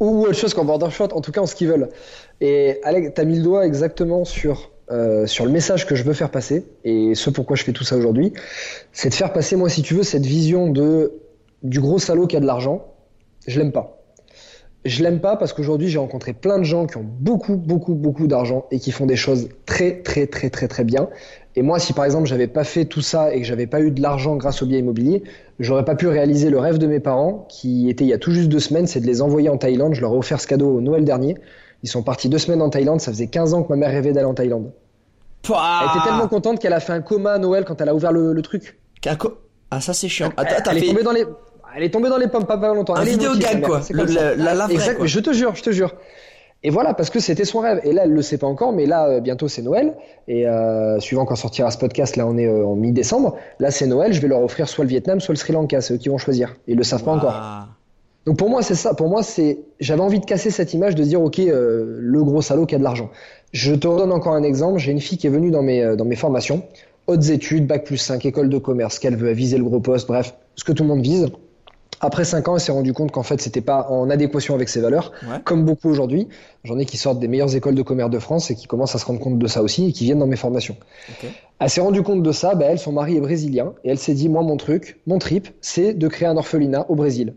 ou autre chose qu'en border short, en tout cas en ce qu'ils veulent. Et Alex, t'as mis le doigt exactement sur euh, sur le message que je veux faire passer et ce pourquoi je fais tout ça aujourd'hui, c'est de faire passer moi si tu veux cette vision de du gros salaud qui a de l'argent. Je l'aime pas. Je l'aime pas parce qu'aujourd'hui j'ai rencontré plein de gens qui ont beaucoup beaucoup beaucoup d'argent et qui font des choses très très très très très bien. Et moi si par exemple j'avais pas fait tout ça et que j'avais pas eu de l'argent grâce au bien immobilier, j'aurais pas pu réaliser le rêve de mes parents qui était il y a tout juste deux semaines, c'est de les envoyer en Thaïlande. Je leur ai offert ce cadeau au Noël dernier. Ils sont partis deux semaines en Thaïlande. Ça faisait 15 ans que ma mère rêvait d'aller en Thaïlande. Elle était tellement contente qu'elle a fait un coma à Noël quand elle a ouvert le, truc. Ah, ça c'est chiant. elle, est tombée dans les. Elle est tombée dans les pommes pas, longtemps. Un vidéo gag quoi. la, la, exact, Je te jure, je te jure. Et voilà, parce que c'était son rêve. Et là, elle le sait pas encore, mais là, euh, bientôt c'est Noël. Et euh, suivant quand sortira ce podcast, là, on est euh, en mi-décembre. Là, c'est Noël. Je vais leur offrir soit le Vietnam, soit le Sri Lanka. C'est eux qui vont choisir. Ils le savent pas encore. Donc pour moi, c'est ça. Pour moi, c'est. J'avais envie de casser cette image de dire, ok, le gros salaud qui a de l'argent. Je te redonne encore un exemple. J'ai une fille qui est venue dans mes dans mes formations, hautes études, bac plus 5, école de commerce, qu'elle veut viser le gros poste, bref, ce que tout le monde vise. Après 5 ans, elle s'est rendu compte qu'en fait, c'était pas en adéquation avec ses valeurs, comme beaucoup aujourd'hui. J'en ai qui sortent des meilleures écoles de commerce de France et qui commencent à se rendre compte de ça aussi et qui viennent dans mes formations. Elle s'est rendue compte de ça, bah, elle, son mari est brésilien et elle s'est dit, moi, mon truc, mon trip, c'est de créer un orphelinat au Brésil.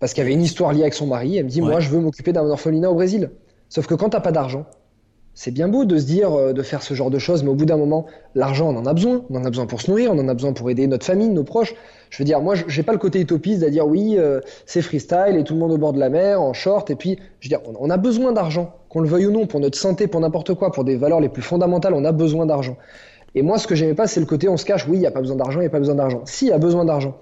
Parce qu'il y avait une histoire liée avec son mari. Elle me dit, moi, je veux m'occuper d'un orphelinat au Brésil. Sauf que quand t'as pas d'argent, c'est bien beau de se dire euh, de faire ce genre de choses, mais au bout d'un moment, l'argent, on en a besoin. On en a besoin pour se nourrir, on en a besoin pour aider notre famille, nos proches. Je veux dire, moi, j'ai pas le côté utopiste à dire oui, euh, c'est freestyle et tout le monde au bord de la mer, en short. Et puis, je veux dire, on, a besoin d'argent, qu'on le veuille ou non, pour notre santé, pour n'importe quoi, pour des valeurs les plus fondamentales, on a besoin d'argent. Et moi, ce que j'aimais pas, c'est le côté on se cache, oui, il n'y a pas besoin d'argent, il n'y a pas besoin d'argent. Si, il y a besoin d'argent.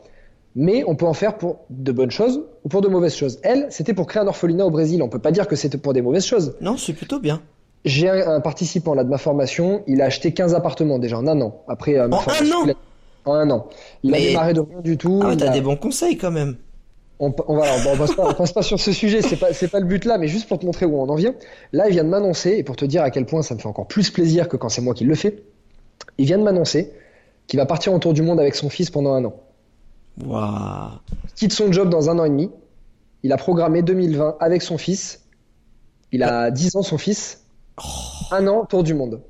Mais on peut en faire pour de bonnes choses ou pour de mauvaises choses. Elle, c'était pour créer un orphelinat au Brésil. On peut pas dire que c'était pour des mauvaises choses. Non, c'est plutôt bien. J'ai un, participant là de ma formation, il a acheté 15 appartements déjà en un an. Après, euh, en un an En un an. Il a démarré de rien du tout. Ah, t'as des bons conseils quand même. On, on, va, on, passe pas, passe pas sur ce sujet, c'est pas, pas le but là, mais juste pour te montrer où on en vient. Là, il vient de m'annoncer, et pour te dire à quel point ça me fait encore plus plaisir que quand c'est moi qui le fais, il vient de m'annoncer qu'il va partir autour du monde avec son fils pendant un an. Il quitte son job dans un an et demi. Il a programmé 2020 avec son fils. Il a 10 ans, son fils. Un an, tour du monde.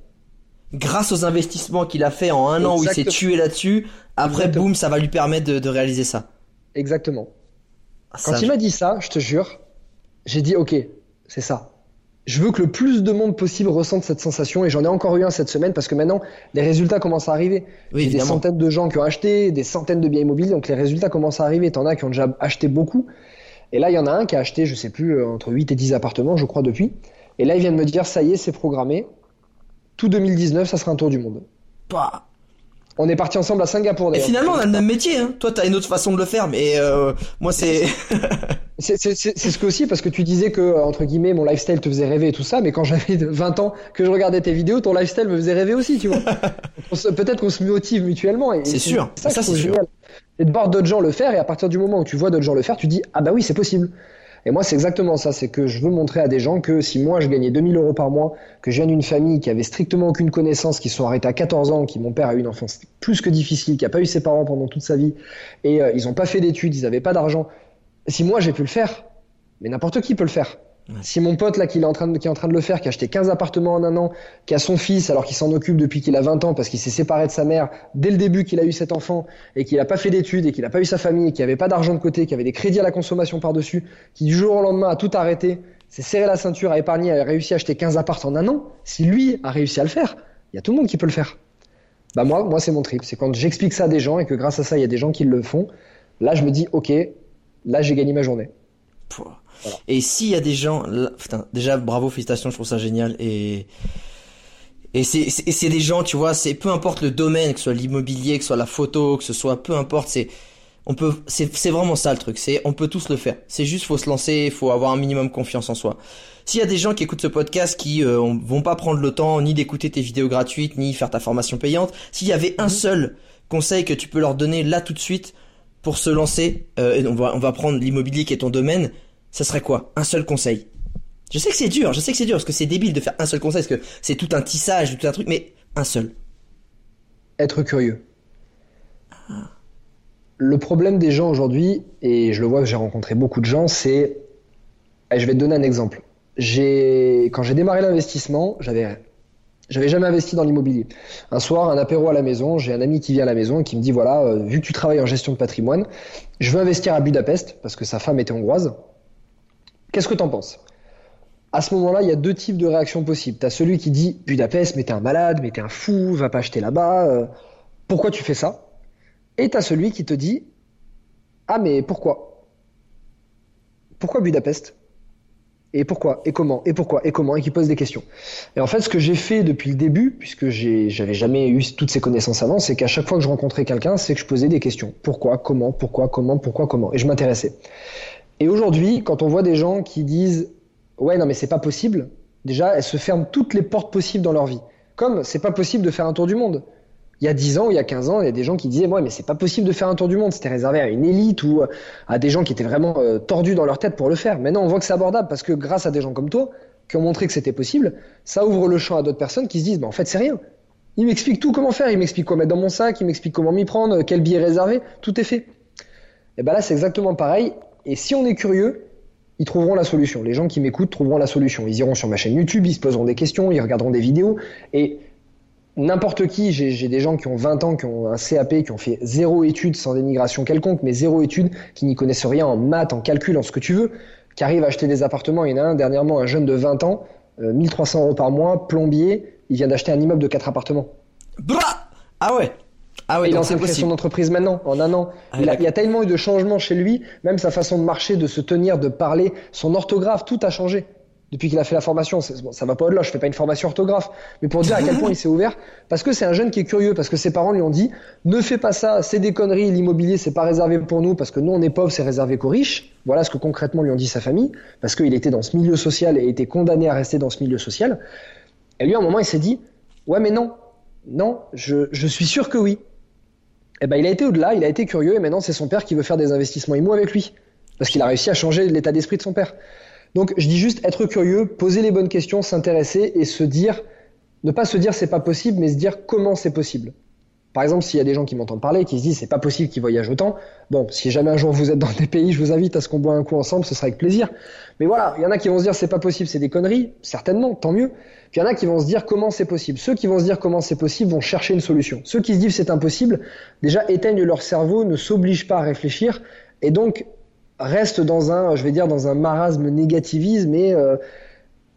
Grâce aux investissements qu'il a fait en un an où il s'est tué là-dessus, après, boum, ça va lui permettre de, réaliser ça. Exactement. Ah, Quand il m'a dit ça, je te jure, j'ai dit, ok, c'est ça. Je veux que le plus de monde possible ressente cette sensation et j'en ai encore eu un cette semaine parce que maintenant les résultats commencent à arriver. Oui, des centaines de gens qui ont acheté, des centaines de biens immobiliers, donc les résultats commencent à arriver. T'en as qui ont déjà acheté beaucoup. Et là, il y en a un qui a acheté, je sais plus, euh, entre 8 et 10 appartements, je crois, depuis. Et là, il vient de me dire, ça y est, c'est programmé. Tout 2019, ça sera un tour du monde. Bah. On est parti ensemble à Singapour. Et finalement, on a le même métier. Hein. Toi, t'as une autre façon de le faire, mais euh, moi, <laughs> c'est. c'est ce que aussi parce que tu disais que entre guillemets mon lifestyle te faisait rêver et tout ça, mais quand j'avais 20 ans que je regardais tes vidéos, ton lifestyle me faisait rêver aussi, tu vois. <laughs> Peut-être qu'on se motive mutuellement. C'est sûr. Ça, ça c'est sûr. Et de voir d'autres gens le faire et à partir du moment où tu vois d'autres gens le faire, tu dis ah bah oui c'est possible. Et moi, c'est exactement ça. C'est que je veux montrer à des gens que si moi, je gagnais 2000 euros par mois, que je viens d'une famille qui avait strictement aucune connaissance, qui sont arrêtés à 14 ans, qui mon père a eu une enfance plus que difficile, qui a pas eu ses parents pendant toute sa vie, et euh, ils n'ont pas fait d'études, ils n'avaient pas d'argent. Si moi, j'ai pu le faire, mais n'importe qui peut le faire. Si mon pote là qui est en train de, qui est en train de le faire, qui a acheté 15 appartements en un an, qui a son fils alors qu'il s'en occupe depuis qu'il a 20 ans parce qu'il s'est séparé de sa mère dès le début qu'il a eu cet enfant et qu'il n'a pas fait d'études et qu'il n'a pas eu sa famille et qu'il avait pas d'argent de côté, qui avait des crédits à la consommation par-dessus, qui du jour au lendemain a tout arrêté, s'est serré la ceinture, a épargné, a réussi à acheter 15 appartements en un an, si lui a réussi à le faire, il y a tout le monde qui peut le faire. Bah moi, moi c'est mon trip, c'est quand j'explique ça à des gens et que grâce à ça il y a des gens qui le font, là je me dis ok, là j'ai gagné ma journée. Et s'il y a des gens, putain, déjà bravo, félicitations, je trouve ça génial et et c'est c'est des gens, tu vois, c'est peu importe le domaine, que ce soit l'immobilier, que ce soit la photo, que ce soit peu importe, c'est on peut c'est c'est vraiment ça le truc, c'est on peut tous le faire. C'est juste faut se lancer, faut avoir un minimum confiance en soi. S'il y a des gens qui écoutent ce podcast qui euh, vont pas prendre le temps ni d'écouter tes vidéos gratuites ni faire ta formation payante, s'il y avait un mhm. seul conseil que tu peux leur donner là tout de suite pour se lancer, euh, on va on va prendre l'immobilier qui est ton domaine, ça serait quoi? Un seul conseil? Je sais que c'est dur, je sais que c'est dur, parce que c'est débile de faire un seul conseil, parce que c'est tout un tissage, tout un truc, mais un seul. Être curieux. Ah. Le problème des gens aujourd'hui, et je le vois j'ai rencontré beaucoup de gens, c'est je vais te donner un exemple. Quand j'ai démarré l'investissement, j'avais, j'avais jamais investi dans l'immobilier. Un soir, un apéro à la maison, j'ai un ami qui vient à la maison et qui me dit voilà, euh, vu que tu travailles en gestion de patrimoine, je veux investir à Budapest parce que sa femme était hongroise. Qu'est-ce que t'en penses? À ce moment-là, il y a deux types de réactions possibles. Tu as celui qui dit Budapest, mais t'es un malade, mais t'es un fou, va pas acheter là-bas, euh, pourquoi tu fais ça? Et tu as celui qui te dit Ah, mais pourquoi? Pourquoi Budapest? Et pourquoi? Et comment? Et pourquoi? Et comment? Et qui pose des questions. Et en fait, ce que j'ai fait depuis le début, puisque j'avais jamais eu toutes ces connaissances avant, c'est qu'à chaque fois que je rencontrais quelqu'un, c'est que je posais des questions. Pourquoi? Comment? Pourquoi? Comment? Pourquoi? Comment? Et je m'intéressais. Et aujourd'hui, quand on voit des gens qui disent ouais, non, mais c'est pas possible. Déjà, elles se ferment toutes les portes possibles dans leur vie. Comme c'est pas possible de faire un tour du monde. Il y a 10 ans, il y a 15 ans, il y a des gens qui disaient, ouais, mais c'est pas possible de faire un tour du monde. C'était réservé à une élite ou à des gens qui étaient vraiment euh, tordus dans leur tête pour le faire. Maintenant, on voit que c'est abordable parce que grâce à des gens comme toi, qui ont montré que c'était possible, ça ouvre le champ à d'autres personnes qui se disent, bah, en fait, c'est rien. Il m'explique tout comment faire, il m'explique quoi mettre dans mon sac, il m'explique comment m'y prendre, quel billet réserver, tout est fait. Et ben là, c'est exactement pareil. Et si on est curieux, ils trouveront la solution. Les gens qui m'écoutent trouveront la solution. Ils iront sur ma chaîne YouTube, ils se poseront des questions, ils regarderont des vidéos. Et n'importe qui, j'ai des gens qui ont 20 ans, qui ont un CAP, qui ont fait zéro étude sans dénigration quelconque, mais zéro étude, qui n'y connaissent rien en maths, en calcul, en ce que tu veux, qui arrivent à acheter des appartements. Il y en a un dernièrement, un jeune de 20 ans, 1300 euh, euros par mois, plombier, il vient d'acheter un immeuble de 4 appartements. Bah ah ouais ah oui, il lance son entreprise maintenant, en un an. Ah il, y a tellement eu de changements chez lui, même sa façon de marcher, de se tenir, de parler, son orthographe, tout a changé depuis qu'il a fait la formation. Bon, ça va pas au-delà, je fais pas une formation orthographe, mais pour dire à quel point <laughs> il s'est ouvert, parce que c'est un jeune qui est curieux, parce que ses parents lui ont dit ne fais pas ça, c'est des conneries, l'immobilier c'est pas réservé pour nous, parce que nous on est pauvres, c'est réservé qu'aux riches. Voilà ce que concrètement lui ont dit sa famille, parce qu'il était dans ce milieu social et était condamné à rester dans ce milieu social. Et lui à un moment il s'est dit ouais mais non, non, je, je suis sûr que oui eh ben, il a été au-delà, il a été curieux et maintenant c'est son père qui veut faire des investissements IMO avec lui. Parce qu'il a réussi à changer l'état d'esprit de son père. Donc je dis juste être curieux, poser les bonnes questions, s'intéresser et se dire, ne pas se dire c'est pas possible, mais se dire comment c'est possible. Par exemple, s'il y a des gens qui m'entendent parler, qui se disent c'est pas possible qu'ils voyagent autant, bon, si jamais un jour vous êtes dans des pays, je vous invite à ce qu'on boit un coup ensemble, ce sera avec plaisir. Mais voilà, il y en a qui vont se dire c'est pas possible, c'est des conneries, certainement, tant mieux. Il y en a qui vont se dire comment c'est possible? Ceux qui vont se dire comment c'est possible vont chercher une solution. Ceux qui se disent c'est impossible, déjà éteignent leur cerveau, ne s'obligent pas à réfléchir et donc restent dans un, je vais dire, dans un marasme négativisme et euh,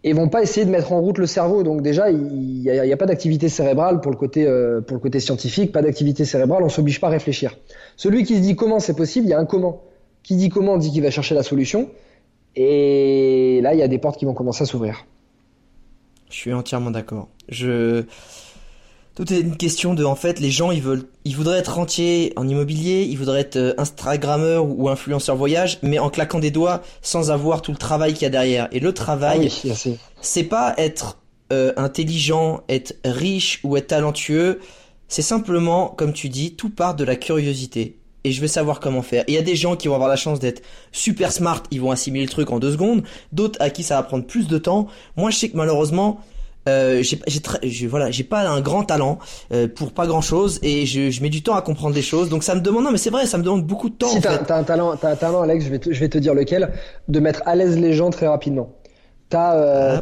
et vont pas essayer de mettre en route le cerveau. Donc déjà, il n'y a, a, pas d'activité cérébrale pour le côté euh, pour le côté scientifique, pas d'activité cérébrale, on s'oblige pas à réfléchir. Celui qui se dit comment c'est possible, il y a un comment. Qui dit comment dit qu'il va chercher la solution. Et là, il y a des portes qui vont commencer à s'ouvrir. Je suis entièrement d'accord. Je tout est une question de en fait les gens ils veulent ils voudraient être rentiers en immobilier, ils voudraient être euh, instagrammeur ou influenceur voyage mais en claquant des doigts sans avoir tout le travail qu'il y a derrière. Et le travail ah c'est pas être euh, intelligent, être riche ou être talentueux, c'est simplement comme tu dis, tout part de la curiosité et je veux savoir comment faire. Il y a des gens qui vont avoir la chance d'être super smart, ils vont assimiler le truc en deux secondes, d'autres à qui ça va prendre plus de temps. Moi je sais que malheureusement euh, j'ai voilà j'ai pas un grand talent euh, pour pas grand chose et je, je, mets du temps à comprendre des choses donc ça me demande non mais c'est vrai ça me demande beaucoup de temps si t'as un talent t'as un talent Alex je vais te, je vais te dire lequel de mettre à l'aise les gens très rapidement T'as euh,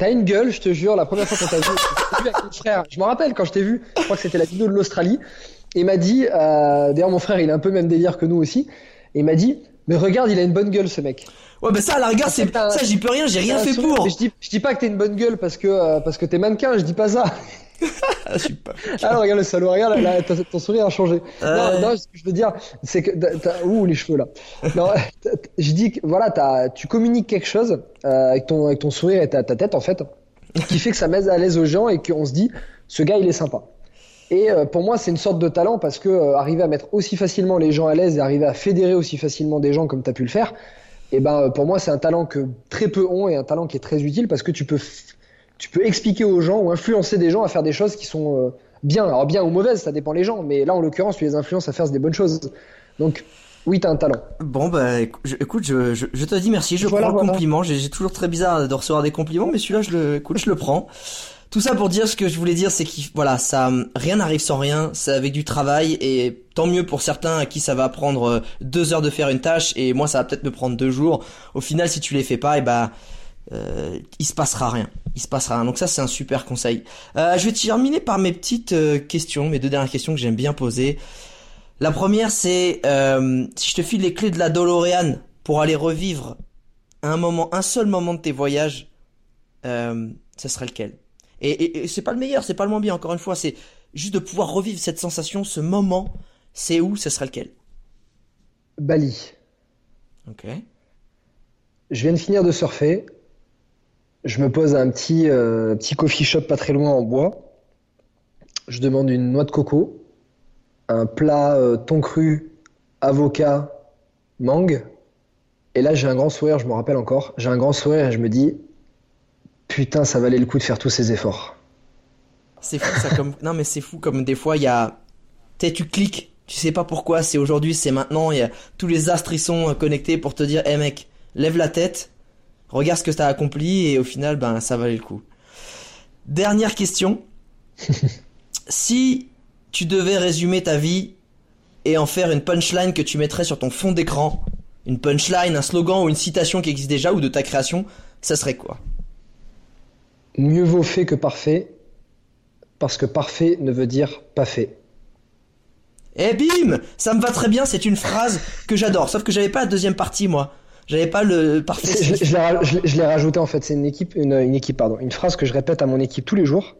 ah, une gueule, je te jure. La première fois qu'on t'a vu, vu avec ton frère, je me rappelle quand je t'ai vu. Je crois que c'était la vidéo de l'Australie. Et m'a dit, euh, d'ailleurs mon frère, il a un peu même délire que nous aussi. Et il m'a dit, mais regarde, il a une bonne gueule ce mec. Ouais, bah ça, à la rigueur, c'est ça, j'y peux rien, j'ai rien fait pour. Je dis, je dis pas que t'es une bonne gueule parce que euh, parce que t'es mannequin, je dis pas ça. <laughs> ah, je suis pas. Ah, regarde le salaud, regarde, là, ton sourire a changé. Non, non, ce que je veux dire, c'est que t'as, ouh les cheveux là. <laughs> Non, je dis que voilà, tu communiques quelque chose euh, avec ton avec ton sourire et ta, ta tête en fait, qui fait que ça met à l'aise aux gens et qu'on se dit, ce gars il est sympa. Et euh, pour moi, c'est une sorte de talent parce que euh, arriver à mettre aussi facilement les gens à l'aise et arriver à fédérer aussi facilement des gens comme tu as pu le faire, et eh ben euh, pour moi, c'est un talent que très peu ont et un talent qui est très utile parce que tu peux tu peux expliquer aux gens ou influencer des gens à faire des choses qui sont bien, alors bien ou mauvaises, ça dépend les gens, mais là en l'occurrence, tu les influences à faire des bonnes choses. Donc oui, t'as un talent. Bon bah écoute, je, je, je te dis merci, je prends le compliment. J'ai toujours très bizarre de recevoir des compliments, mais celui-là, je le, écoute, je le prends. Tout ça pour dire ce que je voulais dire, c'est que voilà, ça, rien n'arrive sans rien. C'est avec du travail et tant mieux pour certains à qui ça va prendre euh, deux heures de faire une tâche et moi ça va peut-être me prendre deux jours. Au final, si tu les fais pas, et ben euh, il se passera rien. Il se passera rien. Donc ça, c'est un super conseil. Euh, je vais terminer par mes petites euh, questions, mes deux dernières questions que j'aime bien poser. La première, c'est euh, si je te file les clés de la DeLorean pour aller revivre un moment, un seul moment de tes voyages, ce serait lequel? Et, et, c'est pas le meilleur, c'est pas le moins bien. Encore une fois, c'est juste de pouvoir revivre cette sensation, ce moment. C'est où Ce serait lequel? Bali. Ok. Je viens de finir de surfer. Je me pose à un petit, euh, petit coffee shop pas très loin en bois. Je demande une noix de coco, un plat euh, thon cru, avocat, mangue. Et là, j'ai un grand sourire, je me rappelle encore. J'ai un grand sourire et je me dis, putain, ça valait le coup de faire tous ces efforts. C'est fou ça comme non mais c'est fou comme des fois il y a tu tu cliques, tu sais pas pourquoi, c'est aujourd'hui, c'est maintenant, il y a tous les astres ils sont euh, connectés pour te dire "Eh mec, lève la tête, regarde ce que t'as accompli et au final ben ça valait le coup." Dernière question. <laughs> si tu devais résumer ta vie et en faire une punchline que tu mettrais sur ton fond d'écran, une punchline, un slogan ou une citation qui existe déjà ou de ta création, ça serait quoi? Mieux vaut fait que parfait, parce que parfait ne veut dire pas fait. Eh bim Ça me va très bien, c'est une phrase que j'adore, sauf que j'avais pas la deuxième partie moi. J'avais pas le parfait. Je, je l'ai rajouté en fait, c'est une équipe, une, une, équipe, pardon, une phrase que je répète à mon équipe tous les jours.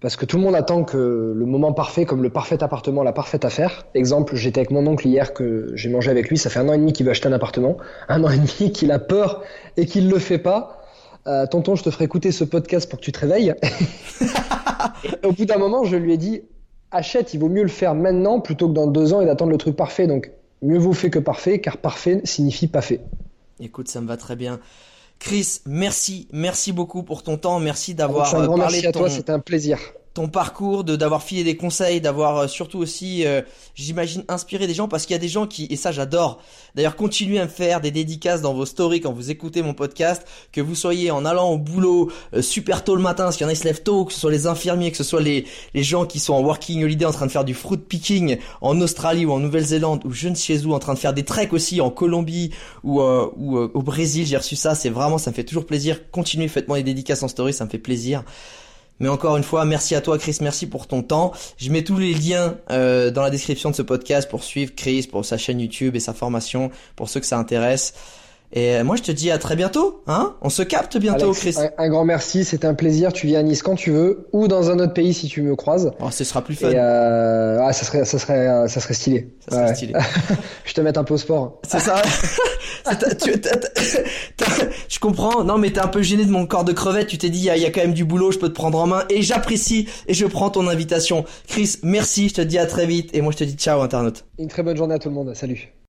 Parce que tout le monde attend que le moment parfait, comme le parfait appartement, la parfaite affaire. Exemple, j'étais avec mon oncle hier que j'ai mangé avec lui. Ça fait un an et demi qu'il veut acheter un appartement, un an et demi qu'il a peur et qu'il le fait pas. Euh, tonton, je te ferai écouter ce podcast pour que tu te réveilles. <laughs> au bout d'un moment, je lui ai dit, achète, il vaut mieux le faire maintenant plutôt que dans deux ans et d'attendre le truc parfait. Donc, mieux vaut fait que parfait, car parfait signifie pas fait. Écoute, ça me va très bien. Chris, merci, merci beaucoup pour ton temps, merci d'avoir parlé merci à toi, c'était un plaisir ton parcours, de d'avoir filé des conseils, d'avoir euh, surtout aussi, euh, j'imagine, inspiré des gens parce qu'il y a des gens qui, et ça j'adore, d'ailleurs continuez à me faire des dédicaces dans vos stories quand vous écoutez mon podcast, que vous soyez en allant au boulot euh, super tôt le matin, parce qu'il y en a qui se lèvent tôt, que ce soit les infirmiers, que ce soit les, les gens qui sont en working holiday en train de faire du fruit picking en Australie ou en Nouvelle-Zélande ou je ne sais où, en train de faire des treks aussi en Colombie ou, ou au Brésil, j'ai reçu ça, c'est vraiment, ça me fait toujours plaisir. Continuez, faites-moi des dédicaces en story, ça me fait plaisir. Mais encore une fois, merci à toi Chris, merci pour ton temps. Je mets tous les liens euh, dans la description de ce podcast pour suivre Chris, pour sa chaîne YouTube et sa formation, pour ceux que ça intéresse. Et euh, moi, je te dis à très bientôt. Hein On se capte bientôt, Chris. Un, grand merci. C'était un plaisir. Tu viens à Nice quand tu veux, ou dans un autre pays si tu me croises. Oh, ce sera plus fun. euh, ah, ça serait, ça serait, euh, ça serait stylé. Ça serait stylé. <laughs> je te mets un peu au sport. C'est ça. <laughs> tu, je comprends. Non, mais t'es un peu gêné de mon corps de crevette. Tu t'es dit, il y, a, quand même du boulot. Je peux te prendre en main. Et j'apprécie et je prends ton invitation. Chris, merci. Je te dis à très vite. Et moi, je te dis ciao, internaute. Une très bonne journée à tout le monde. Salut.